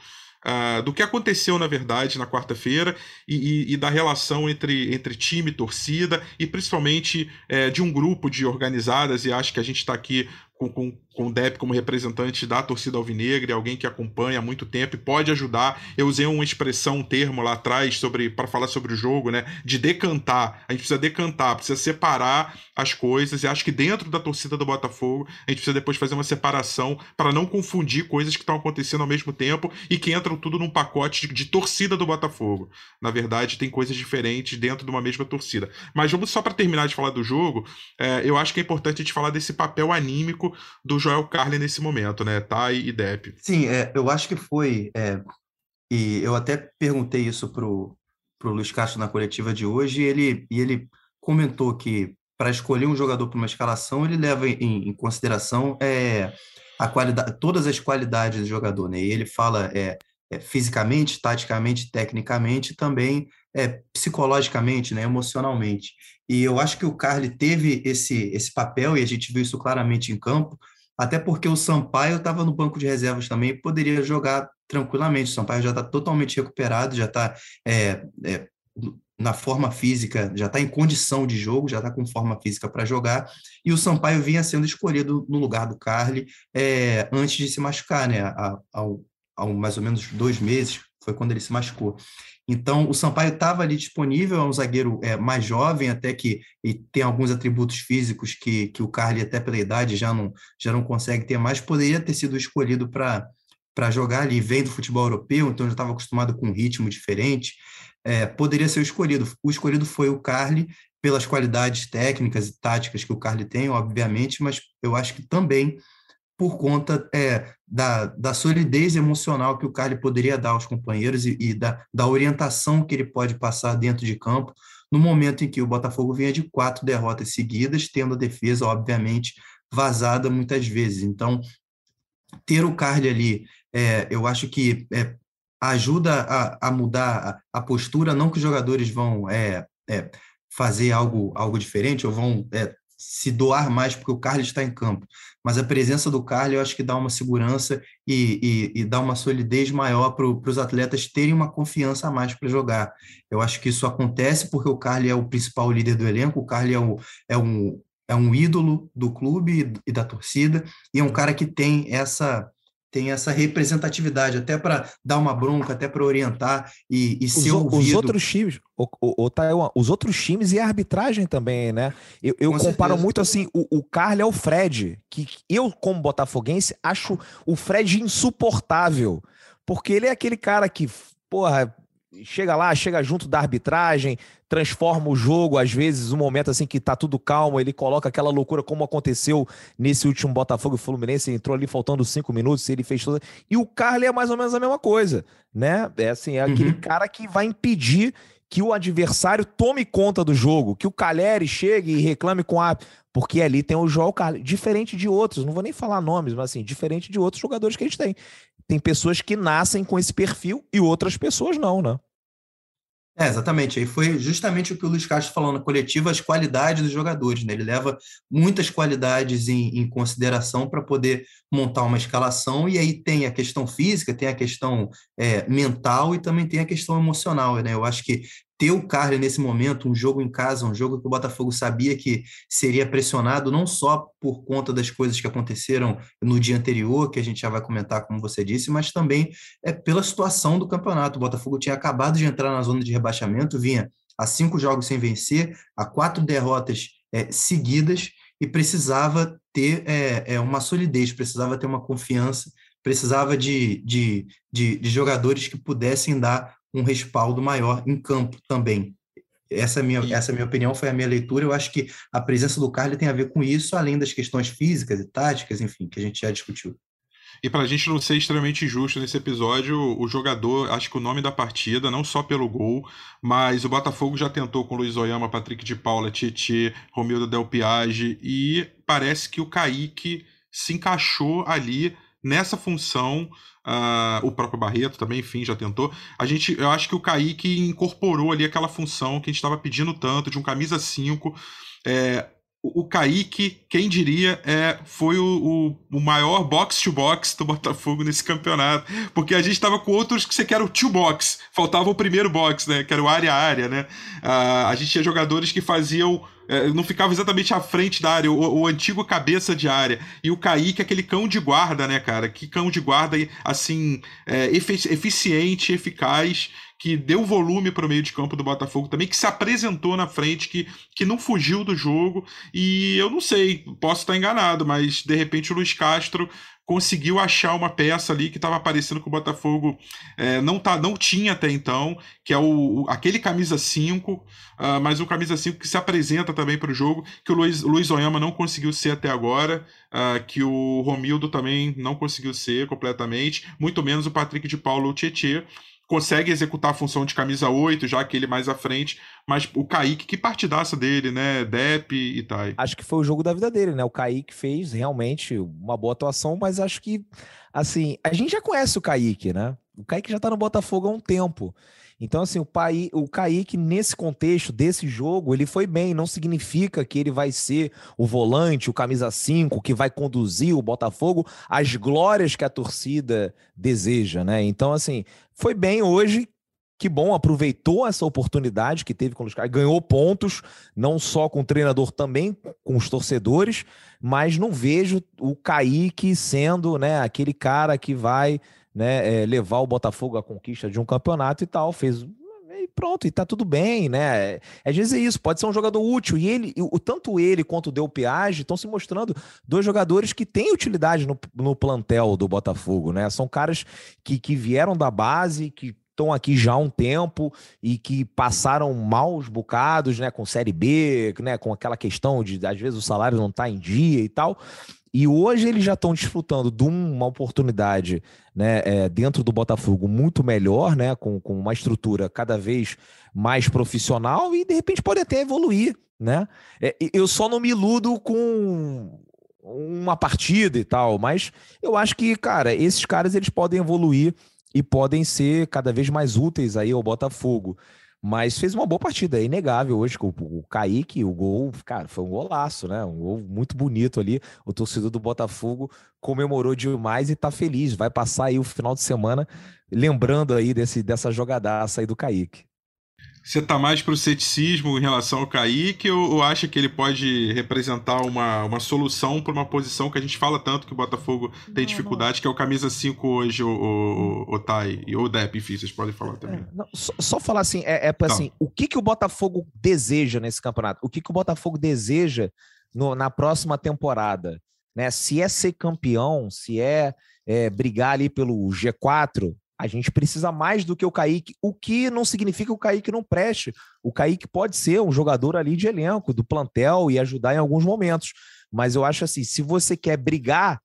uh, do que aconteceu, na verdade, na quarta-feira e, e, e, da relação entre, entre time e torcida e principalmente é, de um grupo de organizadas, e acho que a gente está aqui com, com, com o Depp como representante da torcida alvinegra, alguém que acompanha há muito tempo e pode ajudar. Eu usei uma expressão, um termo lá atrás sobre para falar sobre o jogo, né? De decantar. A gente precisa decantar, precisa separar as coisas. E acho que dentro da torcida do Botafogo, a gente precisa depois fazer uma separação para não confundir coisas que estão acontecendo ao mesmo tempo e que entram tudo num pacote de, de torcida do Botafogo. Na verdade, tem coisas diferentes dentro de uma mesma torcida. Mas vamos só para terminar de falar do jogo, é, eu acho que é importante a gente falar desse papel anímico do Joel Carli nesse momento, né? Thay e Depp. Sim, é, eu acho que foi. É, e eu até perguntei isso pro, pro Luiz Castro na coletiva de hoje, e ele, e ele comentou que para escolher um jogador para uma escalação, ele leva em, em consideração é, a qualidade, todas as qualidades do jogador, né? E ele fala é, é, fisicamente, taticamente, tecnicamente, também é, psicologicamente, né, emocionalmente. E eu acho que o Carly teve esse, esse papel, e a gente viu isso claramente em campo, até porque o Sampaio estava no banco de reservas também poderia jogar tranquilamente. O Sampaio já está totalmente recuperado, já está é, é, na forma física, já está em condição de jogo, já está com forma física para jogar, e o Sampaio vinha sendo escolhido no lugar do Carly é, antes de se machucar, né? Há, há, há mais ou menos dois meses, foi quando ele se machucou. Então, o Sampaio estava ali disponível, é um zagueiro é, mais jovem, até que tem alguns atributos físicos que, que o Carly, até pela idade, já não, já não consegue ter mais, poderia ter sido escolhido para jogar ali. Vem do futebol europeu, então já estava acostumado com um ritmo diferente, é, poderia ser escolhido. O escolhido foi o Carly, pelas qualidades técnicas e táticas que o Carly tem, obviamente, mas eu acho que também por conta é, da, da solidez emocional que o Carly poderia dar aos companheiros e, e, da, da orientação que ele pode passar dentro de campo, no momento em que o Botafogo vinha de quatro derrotas seguidas, tendo a defesa, obviamente, vazada muitas vezes. Então, ter o Carly ali, é, eu acho que é, ajuda a, a mudar a, a, postura, não que os jogadores vão é, é fazer algo, algo diferente ou vão é, se doar mais porque o Carlos está em campo. Mas a presença do Carlos eu acho que dá uma segurança e, e, e dá uma solidez maior para os atletas terem uma confiança a mais para jogar. Eu acho que isso acontece porque o Carlos é o principal líder do elenco, o Carlos é, o, é, um, é um ídolo do clube e da torcida, e é um cara que tem essa tem essa representatividade, até para dar uma bronca, até para orientar e, e ser os, ouvido. Os outros times, o, o, o Taiwan, os outros times e a arbitragem também, né? Eu, eu comparo muito assim, o, o Carly é o Fred, que eu, como botafoguense, acho o Fred insuportável, porque ele é aquele cara que, porra, chega lá, chega junto da arbitragem, transforma o jogo, às vezes, um momento assim que tá tudo calmo, ele coloca aquela loucura como aconteceu nesse último Botafogo e Fluminense, ele entrou ali faltando cinco minutos, ele fez tudo. E o Carly é mais ou menos a mesma coisa, né? É assim, é aquele uhum. cara que vai impedir que o adversário tome conta do jogo, que o Caleri chegue e reclame com a porque ali tem o João Carlos, diferente de outros, não vou nem falar nomes, mas assim, diferente de outros jogadores que a gente tem tem pessoas que nascem com esse perfil e outras pessoas não, né? É, exatamente. Aí foi justamente o que o Luiz Castro falou na coletiva, as qualidades dos jogadores. Né? Ele leva muitas qualidades em, em consideração para poder montar uma escalação, e aí tem a questão física, tem a questão é, mental e também tem a questão emocional. Né? Eu acho que ter o Carly nesse momento, um jogo em casa, um jogo que o Botafogo sabia que seria pressionado, não só por conta das coisas que aconteceram no dia anterior, que a gente já vai comentar, como você disse, mas também é pela situação do campeonato. O Botafogo tinha acabado de entrar na zona de rebaixamento, vinha a cinco jogos sem vencer, a quatro derrotas é, seguidas e precisava ter é, é, uma solidez, precisava ter uma confiança, precisava de, de, de, de jogadores que pudessem dar um respaldo maior em campo também. Essa é minha, essa é minha opinião, foi a minha leitura. Eu acho que a presença do Carly tem a ver com isso, além das questões físicas e táticas, enfim, que a gente já discutiu. E para a gente não ser extremamente justo nesse episódio, o jogador, acho que o nome da partida, não só pelo gol, mas o Botafogo já tentou com Luiz Oyama, Patrick de Paula, Tietê, Romildo Del Piage, e parece que o Kaique se encaixou ali nessa função Uh, o próprio Barreto também, enfim, já tentou. A gente, eu acho que o Kaique incorporou ali aquela função que a gente estava pedindo tanto, de um camisa 5. É, o Kaique, quem diria, é, foi o, o, o maior box-to-box do Botafogo nesse campeonato. Porque a gente estava com outros que você quer o two-box. Faltava o primeiro box, né? Que era o área-área, né? Uh, a gente tinha jogadores que faziam não ficava exatamente à frente da área, o, o, antigo cabeça de área. E o Kaique, aquele cão de guarda, né, cara? Que cão de guarda, assim, é, eficiente, eficaz, que deu volume para o meio de campo do Botafogo também, que se apresentou na frente, que, que não fugiu do jogo. E eu não sei, posso estar enganado, mas de repente o Luiz Castro conseguiu achar uma peça ali que estava aparecendo que o Botafogo é, não, tá, não tinha até então, que é o, aquele camisa 5, uh, ah, mas o camisa 5 que se apresenta também para o jogo, que o Luiz, Luiz Oyama não conseguiu ser até agora, uh, que o Romildo também não conseguiu ser completamente, muito menos o Patrick de Paulo Tietê consegue executar a função de camisa 8, já que ele mais à frente, mas o Kaique, que partidaça dele, né? Dep e Tai. Acho que foi o jogo da vida dele, né? O Kaique fez realmente uma boa atuação, mas acho que, assim, a gente já conhece o Kaique, né? O Kaique já tá no Botafogo há um tempo. Então, assim, o, Pai, o Kaique, nesse contexto desse jogo, ele foi bem. Não significa que ele vai ser o volante, o camisa 5, que vai conduzir o Botafogo às glórias que a torcida deseja, né? Então, assim, foi bem hoje. Que bom, aproveitou essa oportunidade que teve com os caras, ganhou pontos, não só com o treinador, também com os torcedores, mas não vejo o Kaique sendo né, aquele cara que vai né, é, levar o Botafogo à conquista de um campeonato e tal, fez e pronto, e tá tudo bem, né? Às vezes é isso, pode ser um jogador útil. E ele, o, tanto ele quanto o Del Piage estão se mostrando dois jogadores que têm utilidade no, no plantel do Botafogo, né? São caras que, que vieram da base, que estão aqui já há um tempo e que passaram maus bocados, né, com Série B, né, com aquela questão de às vezes o salário não está em dia e tal. E hoje eles já estão desfrutando de uma oportunidade né, é, dentro do Botafogo muito melhor, né, com, com uma estrutura cada vez mais profissional e de repente pode até evoluir. Né? É, eu só não me iludo com uma partida e tal, mas eu acho que, cara, esses caras eles podem evoluir e podem ser cada vez mais úteis aí ao Botafogo. Mas fez uma boa partida, é inegável hoje. O, o Kaique, o gol, cara, foi um golaço, né? Um gol muito bonito ali. O torcedor do Botafogo comemorou demais e tá feliz. Vai passar aí o final de semana lembrando aí desse, dessa jogadaça aí do Kaique. Você tá mais pro ceticismo em relação ao Kaique ou, ou acha que ele pode representar uma, uma solução para uma posição que a gente fala tanto que o Botafogo tem não, dificuldade, não. que é o camisa 5 hoje, o, o, o Tai, ou o Dep, enfim, vocês podem falar também. É, não, só, só, falar assim, é, é tá. assim, o que, que o Botafogo deseja nesse campeonato? O que, que o Botafogo deseja no, na próxima temporada? Né? Se é ser campeão, se é, é brigar ali pelo G4, a gente precisa mais do que o Kaique, o que não significa que o Kaique não preste. O Kaique pode ser um jogador ali de elenco, do plantel e ajudar em alguns momentos. Mas eu acho assim, se você quer brigar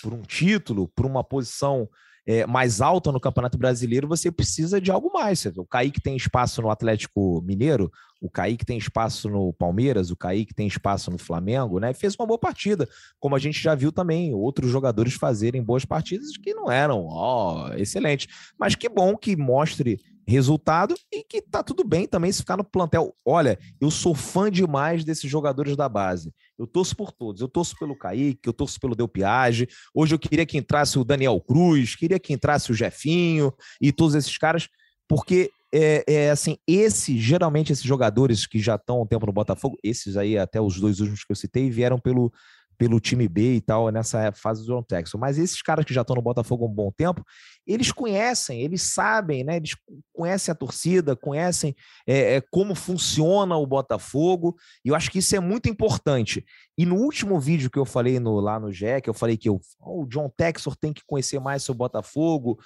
por um título, por uma posição é, mais alta no Campeonato Brasileiro, você precisa de algo mais. O Kaique tem espaço no Atlético Mineiro, o Kaique tem espaço no Palmeiras, o Kaique tem espaço no Flamengo, né? Fez uma boa partida, como a gente já viu também outros jogadores fazerem boas partidas que não eram, ó, excelentes. Mas que bom que mostre resultado e que tá tudo bem também se ficar no plantel. Olha, eu sou fã demais desses jogadores da base. Eu torço por todos. Eu torço pelo Kaique, eu torço pelo Del Piage. Hoje eu queria que entrasse o Daniel Cruz, queria que entrasse o Jefinho e todos esses caras, porque é, é, assim, esse, geralmente esses jogadores que já estão um tempo no Botafogo, esses aí, até os dois últimos que eu citei, vieram pelo, pelo time B e tal, nessa fase do John Texas. Mas esses caras que já estão no Botafogo há um bom tempo, eles conhecem, eles sabem, né? Eles conhecem a torcida, conhecem é, é, como funciona o Botafogo, e eu acho que isso é muito importante. E no último vídeo que eu falei no, lá no GE, que eu falei que eu, oh, o John Texor tem que conhecer mais sobre o Botafogo,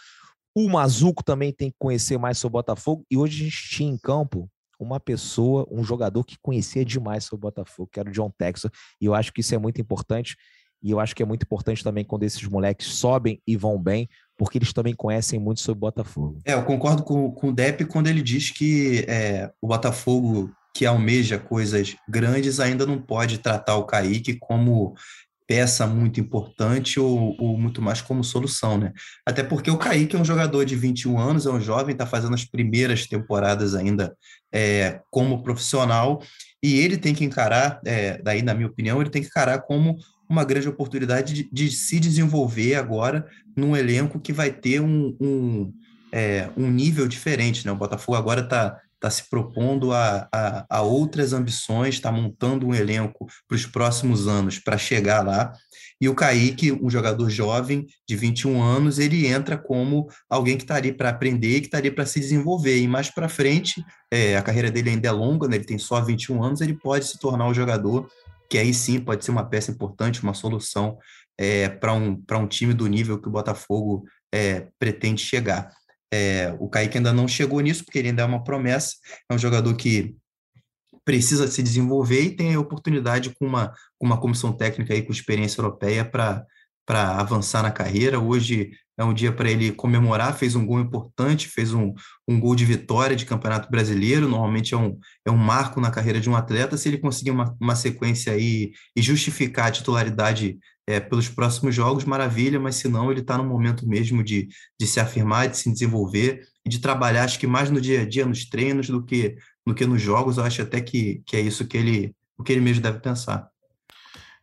o Mazuco também tem que conhecer mais sobre o Botafogo, e hoje a gente tinha em campo uma pessoa, um jogador que conhecia demais sobre o Botafogo, que era o John Texas, e eu acho que isso é muito importante, e eu acho que é muito importante também quando esses moleques sobem e vão bem, porque eles também conhecem muito sobre o Botafogo. É, eu concordo com, com o Depp quando ele diz que é, o Botafogo que almeja coisas grandes ainda não pode tratar o Kaique como peça muito importante ou, ou, muito mais como solução, né? Até porque o Kaique é um jogador de 21 anos, é um jovem, está fazendo as primeiras temporadas ainda é, como profissional, e ele tem que encarar, é, daí na minha opinião, ele tem que encarar como uma grande oportunidade de, de se desenvolver agora num elenco que vai ter um, um, é, um nível diferente, né? O Botafogo agora está está se propondo a, a, a, outras ambições, está montando um elenco para os próximos anos para chegar lá. E o Kaique, um jogador jovem de 21 anos, ele entra como alguém que está ali para aprender, que está ali para se desenvolver. E mais para frente, é, a carreira dele ainda é longa, né? ele tem só 21 anos, ele pode se tornar um jogador que aí sim pode ser uma peça importante, uma solução é, para um, um time do nível que o Botafogo é, pretende chegar. É, o Kaique ainda não chegou nisso, porque ele ainda é uma promessa, é um jogador que precisa se desenvolver e tem a oportunidade com uma, com uma comissão técnica aí com experiência europeia para avançar na carreira. Hoje é um dia para ele comemorar, fez um gol importante, fez um, um gol de vitória de Campeonato Brasileiro, normalmente é um, é um marco na carreira de um atleta, se ele conseguir uma, uma sequência aí e justificar a titularidade é, pelos próximos jogos, maravilha, mas se não, ele está no momento mesmo de, de se afirmar, de se desenvolver e de trabalhar, acho que mais no dia a dia, nos treinos, do que, do que nos jogos. Eu acho até que, que é isso que ele, o que ele mesmo deve pensar.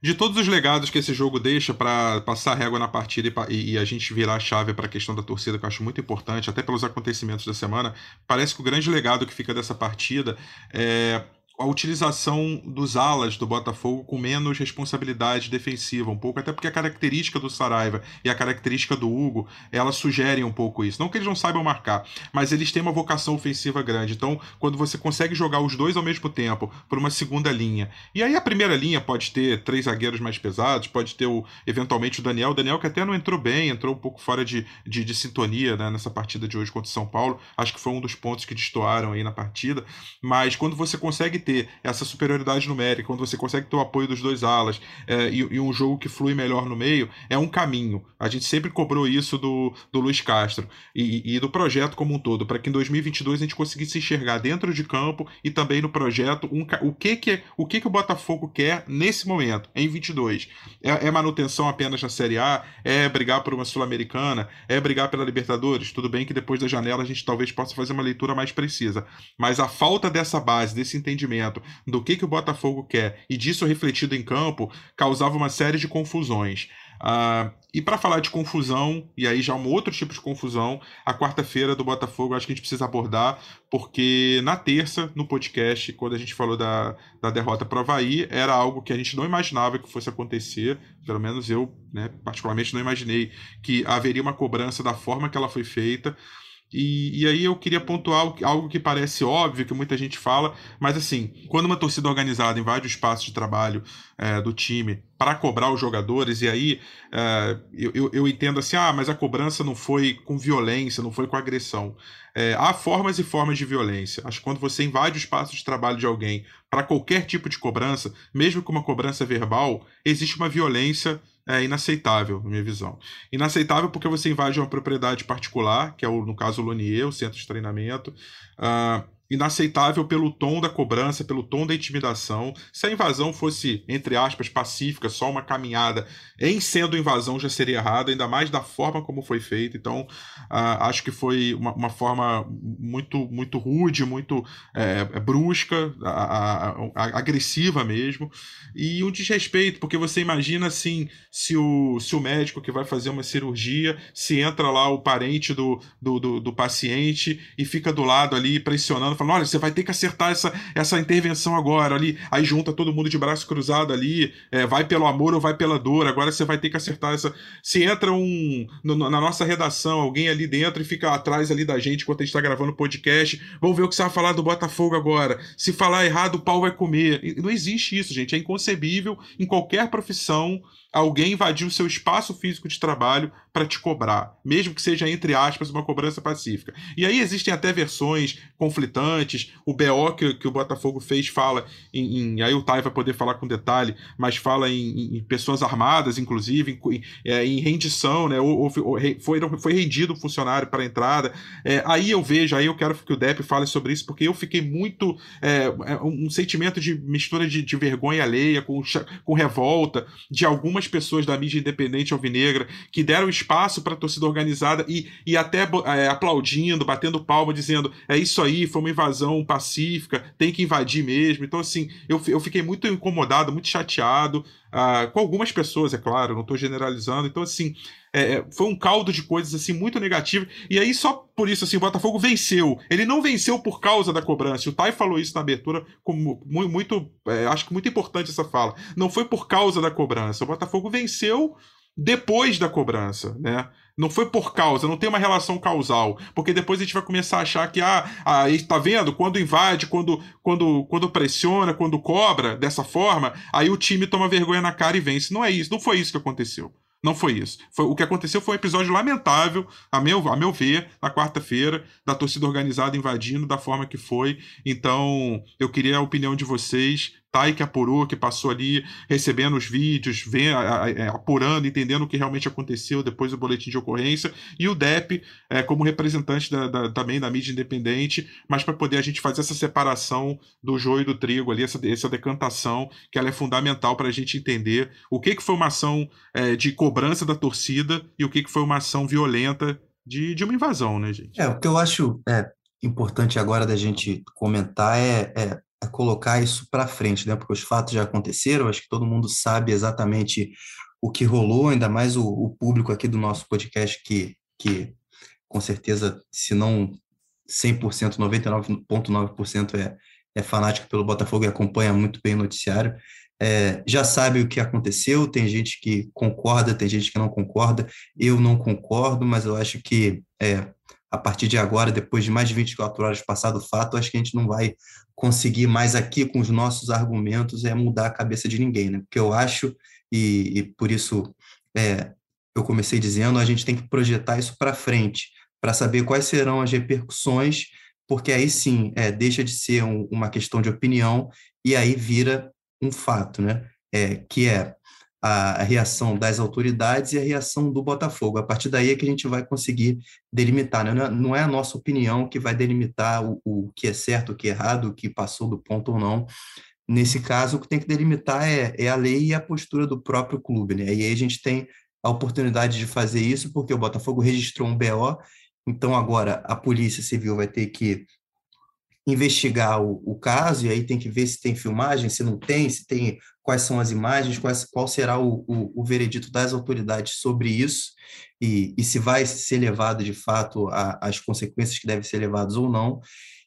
De todos os legados que esse jogo deixa para passar régua na partida e, e, a gente virar a chave para a questão da torcida, que eu acho muito importante, até pelos acontecimentos da semana, parece que o grande legado que fica dessa partida é a utilização dos alas do Botafogo com menos responsabilidade defensiva, um pouco, até porque a característica do Saraiva e a característica do Hugo, elas sugerem um pouco isso. Não que eles não saibam marcar, mas eles têm uma vocação ofensiva grande. Então, quando você consegue jogar os dois ao mesmo tempo por uma segunda linha, e aí a primeira linha pode ter três zagueiros mais pesados, pode ter o, eventualmente o Daniel, o Daniel que até não entrou bem, entrou um pouco fora de, de, de sintonia né, nessa partida de hoje contra o São Paulo, acho que foi um dos pontos que destoaram aí na partida, mas quando você consegue ter essa superioridade numérica, quando você consegue ter o apoio dos dois alas é, e, e, um jogo que flui melhor no meio, é um caminho. A gente sempre cobrou isso do, do Luiz Castro e, e do projeto como um todo, para que em 2022 a gente conseguisse enxergar dentro de campo e também no projeto um, o, que, que, o que, que o Botafogo quer nesse momento, em 22. É, é manutenção apenas na Série A? É brigar por uma Sul-Americana? É brigar pela Libertadores? Tudo bem que depois da janela a gente talvez possa fazer uma leitura mais precisa, mas a falta dessa base, desse entendimento do que, que o Botafogo quer e disso refletido em campo causava uma série de confusões. Uh, e para falar de confusão, e aí já um outro tipo de confusão, a quarta-feira do Botafogo acho que a gente precisa abordar, porque na terça, no podcast, quando a gente falou da, da derrota para o Havaí, era algo que a gente não imaginava que fosse acontecer, pelo menos eu, né, particularmente, não imaginei que haveria uma cobrança da forma que ela foi feita. E, e, aí eu queria pontuar algo que parece óbvio, que muita gente fala, mas assim, quando uma torcida organizada invade o espaço de trabalho é, do time para cobrar os jogadores, e aí é, eu, eu, entendo assim, ah, mas a cobrança não foi com violência, não foi com agressão. É, há formas e formas de violência. Acho que quando você invade o espaço de trabalho de alguém para qualquer tipo de cobrança, mesmo com uma cobrança verbal, existe uma violência é inaceitável, na minha visão. Inaceitável porque você invade uma propriedade particular, que é, o, no caso, o Lonier, o centro de treinamento. Uh, inaceitável pelo tom da cobrança, pelo tom da intimidação. Se a invasão fosse, entre aspas, pacífica, só uma caminhada, em sendo invasão já seria errado, ainda mais da forma como foi feita. Então, uh, acho que foi uma, uma, forma muito, muito rude, muito é, brusca, a, a, a, agressiva mesmo, e um desrespeito, porque você imagina assim, se o, se o médico que vai fazer uma cirurgia, se entra lá o parente do, do, do, do paciente e fica do lado ali pressionando falando: olha, você vai ter que acertar essa, essa intervenção agora ali. Aí junta todo mundo de braço cruzado ali, é, vai pelo amor ou vai pela dor, agora você vai ter que acertar essa. Se entra um. No, na nossa redação, alguém ali dentro e fica atrás ali da gente enquanto a gente está gravando o podcast, vamos ver o que você vai falar do Botafogo agora. Se falar errado, o pau vai comer. Não existe isso, gente. É inconcebível em qualquer profissão alguém invadir o seu espaço físico de trabalho para te cobrar, mesmo que seja, entre aspas, uma cobrança pacífica. E aí existem até versões conflitantes. O BO que, que o Botafogo fez fala em, em, Aí o Tai vai poder falar com detalhe, mas fala em, em pessoas armadas, inclusive, em, é, em rendição, né? Ou, ou, foi, foi rendido o funcionário para entrada. É, aí eu vejo, aí eu quero que o Depp fale sobre isso, porque eu fiquei muito. É, é um sentimento de mistura de, de vergonha alheia, com, com revolta, de algumas pessoas da mídia independente alvinegra que deram espaço para a torcida organizada e, e até é, aplaudindo, batendo palma, dizendo é isso aí, foi uma invasão pacífica, tem que invadir mesmo. Então, assim, eu, eu fiquei muito incomodado, muito chateado, uh, com algumas pessoas, é claro, não estou generalizando. Então, assim, é, é, foi um caldo de coisas assim muito negativo. E aí, só por isso, assim, o Botafogo venceu. Ele não venceu por causa da cobrança. O Tai falou isso na abertura, como muito, é, acho que muito importante essa fala. Não foi por causa da cobrança. O Botafogo venceu depois da cobrança, né? Não foi por causa, não tem uma relação causal. Porque depois a gente vai começar a achar que, ah, aí tá vendo? Quando invade, quando, quando, quando pressiona, quando cobra dessa forma, aí o time toma vergonha na cara e vence. Não é isso, não foi isso que aconteceu. Não foi isso. Foi, o que aconteceu foi um episódio lamentável, a meu, a meu ver, na quarta-feira, da torcida organizada invadindo da forma que foi. Então, eu queria a opinião de vocês. Tai que apurou, que passou ali recebendo os vídeos, vem, é, apurando, entendendo o que realmente aconteceu depois do boletim de ocorrência, e o DEP é, como representante da, da, também da mídia independente, mas para poder a gente fazer essa separação do joio e do trigo ali, essa, essa decantação, que ela é fundamental para a gente entender o que, que foi uma ação é, de cobrança da torcida e o que, que foi uma ação violenta de, de uma invasão, né, gente? É, o que eu acho é, importante agora da gente comentar é, é a colocar isso para frente, né? Porque os fatos já aconteceram, acho que todo mundo sabe exatamente o que rolou, ainda mais o, o público aqui do nosso podcast que, que com certeza, se não 100%, 99,9% é, é fanático pelo Botafogo e acompanha muito bem o noticiário, é, já sabe o que aconteceu, tem gente que concorda, tem gente que não concorda, eu não concordo, mas eu acho que é, a partir de agora, depois de mais de 24 horas passado o fato, acho que a gente não vai conseguir mais aqui com os nossos argumentos é mudar a cabeça de ninguém, né? Porque eu acho, e, e por isso é, eu comecei dizendo, a gente tem que projetar isso para frente, para saber quais serão as repercussões, porque aí sim é, deixa de ser um, uma questão de opinião e aí vira um fato, né? É, que é a, reação das autoridades e a reação do Botafogo. A partir daí é que a gente vai conseguir delimitar. Né? Não é, é a nossa opinião que vai delimitar o, o que é certo, o que é errado, o que passou do ponto ou não. Nesse caso, o que tem que delimitar é, é a lei e a postura do próprio clube. Né? E aí a gente tem a oportunidade de fazer isso, porque o Botafogo registrou um BO, então agora a Polícia Civil vai ter que investigar o, o, caso, e aí tem que ver se tem filmagem, se não tem, se tem quais são as imagens, quais, qual será o, o, o, veredito das autoridades sobre isso, e, e se vai ser levado de fato às consequências que devem ser levadas ou não.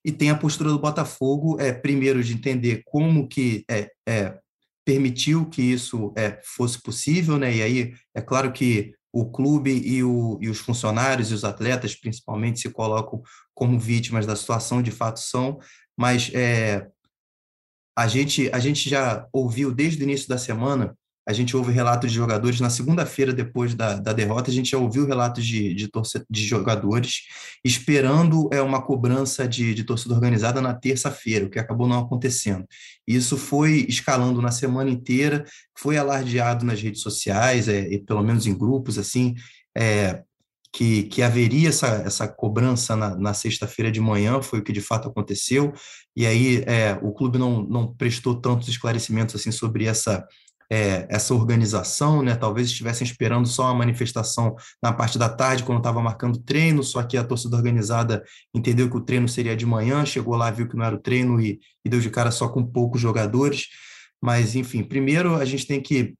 E tem a postura do Botafogo, é, primeiro, de entender como que é, é permitiu que isso é, fosse possível, né? E aí é claro que o clube e, o, e os funcionários e os atletas, principalmente, se colocam como vítimas da situação, de fato são, mas é, a, gente, a gente já ouviu desde o início da semana, a gente ouve relatos de jogadores, na segunda-feira, depois da, da derrota, a gente já ouviu relatos de, de, torce, de jogadores esperando é, uma cobrança de, de torcida organizada na terça-feira, o que acabou não acontecendo. Isso foi escalando na semana inteira, foi alardeado nas redes sociais, é, pelo menos em grupos, assim, é, que, que haveria essa, essa cobrança na, na sexta-feira de manhã, foi o que de fato aconteceu, e aí é, o clube não, não prestou tantos esclarecimentos assim sobre essa, é, essa organização, né? Talvez estivessem esperando só uma manifestação na parte da tarde, quando estava marcando treino, só que a torcida organizada entendeu que o treino seria de manhã, chegou lá, viu que não era o treino e, e deu de cara só com poucos jogadores. Mas, enfim, primeiro a gente tem que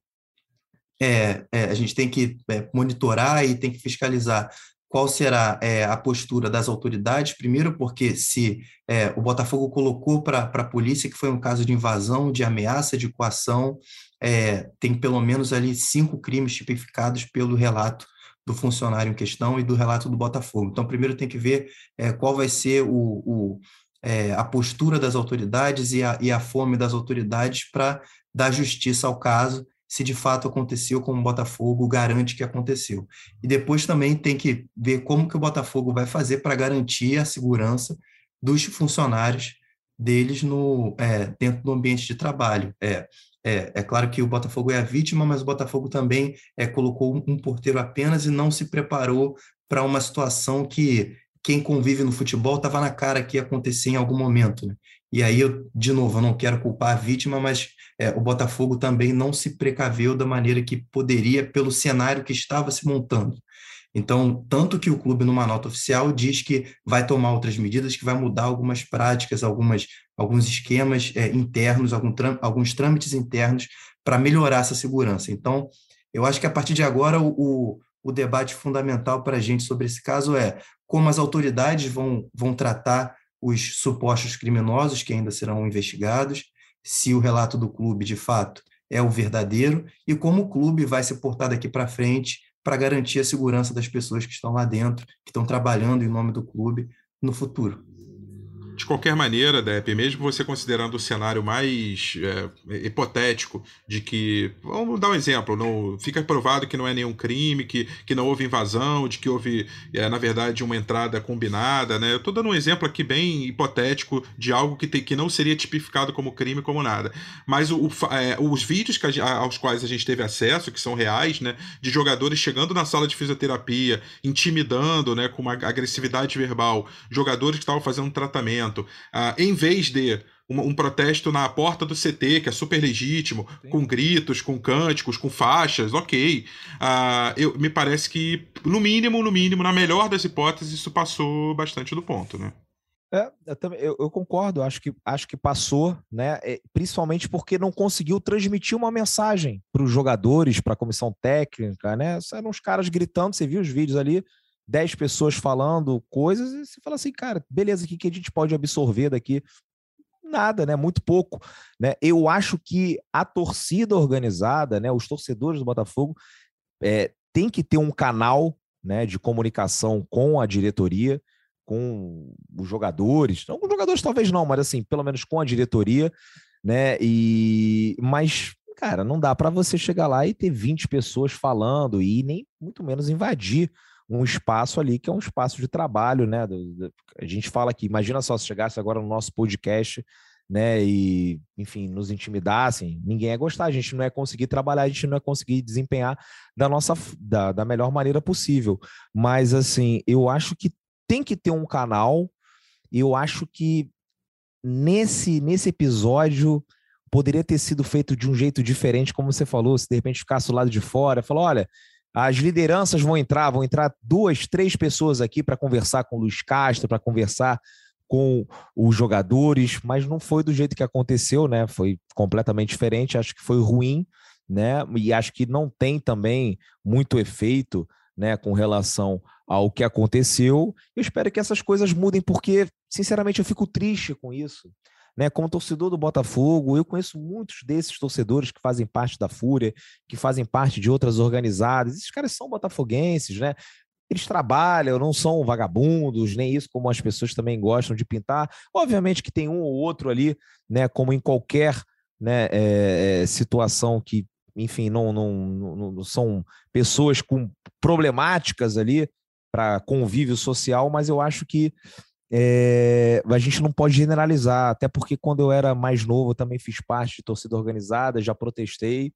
é, é, a gente tem que é, monitorar e tem que fiscalizar qual será é, a postura das autoridades, primeiro porque se é, o Botafogo colocou para a polícia que foi um caso de invasão, de ameaça, de coação, é, tem pelo menos ali cinco crimes tipificados pelo relato do funcionário em questão e do relato do Botafogo. Então, primeiro tem que ver é, qual vai ser o, o é, a postura das autoridades e a, e a fome das autoridades para dar justiça ao caso se de fato aconteceu como o Botafogo garante que aconteceu. E depois também tem que ver como que o Botafogo vai fazer para garantir a segurança dos funcionários deles no, é, dentro do ambiente de trabalho. É, é, é, claro que o Botafogo é a vítima, mas o Botafogo também é, colocou um, porteiro apenas e não se preparou para uma situação que quem convive no futebol estava na cara que ia acontecer em algum momento. Né? E aí, eu, de novo, eu não quero culpar a vítima, mas é, o Botafogo também não se precaveu da maneira que poderia pelo cenário que estava se montando. Então, tanto que o clube, numa nota oficial, diz que vai tomar outras medidas, que vai mudar algumas práticas, algumas, alguns esquemas é, internos, algum alguns trâmites internos para melhorar essa segurança. Então, eu acho que a partir de agora o, o, o debate fundamental para a gente sobre esse caso é como as autoridades vão, vão tratar os supostos criminosos que ainda serão investigados, se o relato do clube de fato é o verdadeiro e como o clube vai se portar daqui para frente para garantir a segurança das pessoas que estão lá dentro, que estão trabalhando em nome do clube no futuro. De qualquer maneira, Depp, mesmo você considerando o cenário mais é, hipotético de que, vamos dar um exemplo, não fica provado que não é nenhum crime, que, que não houve invasão, de que houve, é, na verdade, uma entrada combinada, né? Eu dando um exemplo aqui bem hipotético de algo que, tem, que não seria tipificado como crime, como nada. Mas o, o é, os vídeos que a, aos quais a gente teve acesso, que são reais, né? De jogadores chegando na sala de fisioterapia, intimidando, né? Com uma agressividade verbal, jogadores que estavam fazendo um tratamento uh, em vez de um, um, protesto na porta do CT, que é super legítimo, Sim. com gritos, com cânticos, com faixas, ok. Uh, eu, me parece que, no mínimo, no mínimo, na melhor das hipóteses, isso passou bastante do ponto, né? É, eu, também, eu, eu, concordo, acho que, acho que passou, né? É, principalmente porque não conseguiu transmitir uma mensagem para os jogadores, para a comissão técnica, né? Eram os caras gritando, você viu os vídeos ali, 10 pessoas falando coisas, e você fala assim, cara, beleza, o que, que a gente pode absorver daqui? Nada, né? Muito pouco. Né? Eu acho que a torcida organizada, né? Os torcedores do Botafogo é, tem que ter um canal né, de comunicação com a diretoria, com os jogadores. Não, os jogadores talvez não, mas assim, pelo menos com a diretoria, né? E mas cara, não dá para você chegar lá e ter 20 pessoas falando e nem muito menos invadir um espaço ali que é um espaço de trabalho, né? A gente fala aqui, imagina só se chegasse agora no nosso podcast, né? E, enfim, nos intimidassem, ninguém ia gostar, a gente não ia conseguir trabalhar, a gente não ia conseguir desempenhar da nossa da, da melhor maneira possível. Mas assim, eu acho que tem que ter um canal, eu acho que nesse, nesse episódio poderia ter sido feito de um jeito diferente, como você falou, se de repente ficasse do lado de fora, falou, olha, as lideranças vão entrar, vão entrar duas, três pessoas aqui para conversar com o Luiz Castro, para conversar com os jogadores, mas não foi do jeito que aconteceu, né? Foi completamente diferente, acho que foi ruim, né? E acho que não tem também muito efeito, né, com relação ao que aconteceu. Eu espero que essas coisas mudem porque, sinceramente, eu fico triste com isso né? Como torcedor do Botafogo, eu conheço muitos desses torcedores que fazem parte da Fúria, que fazem parte de outras organizadas. Esses caras são botafoguenses, né? Eles trabalham, não são vagabundos, nem isso como as pessoas também gostam de pintar. Obviamente que tem um ou outro ali, né? Como em qualquer né, é, situação que, enfim, não, não, não, não são pessoas com problemáticas ali para convívio social, mas eu acho que é, a gente não pode generalizar, até porque quando eu era mais novo eu também fiz parte de torcida organizada, já protestei.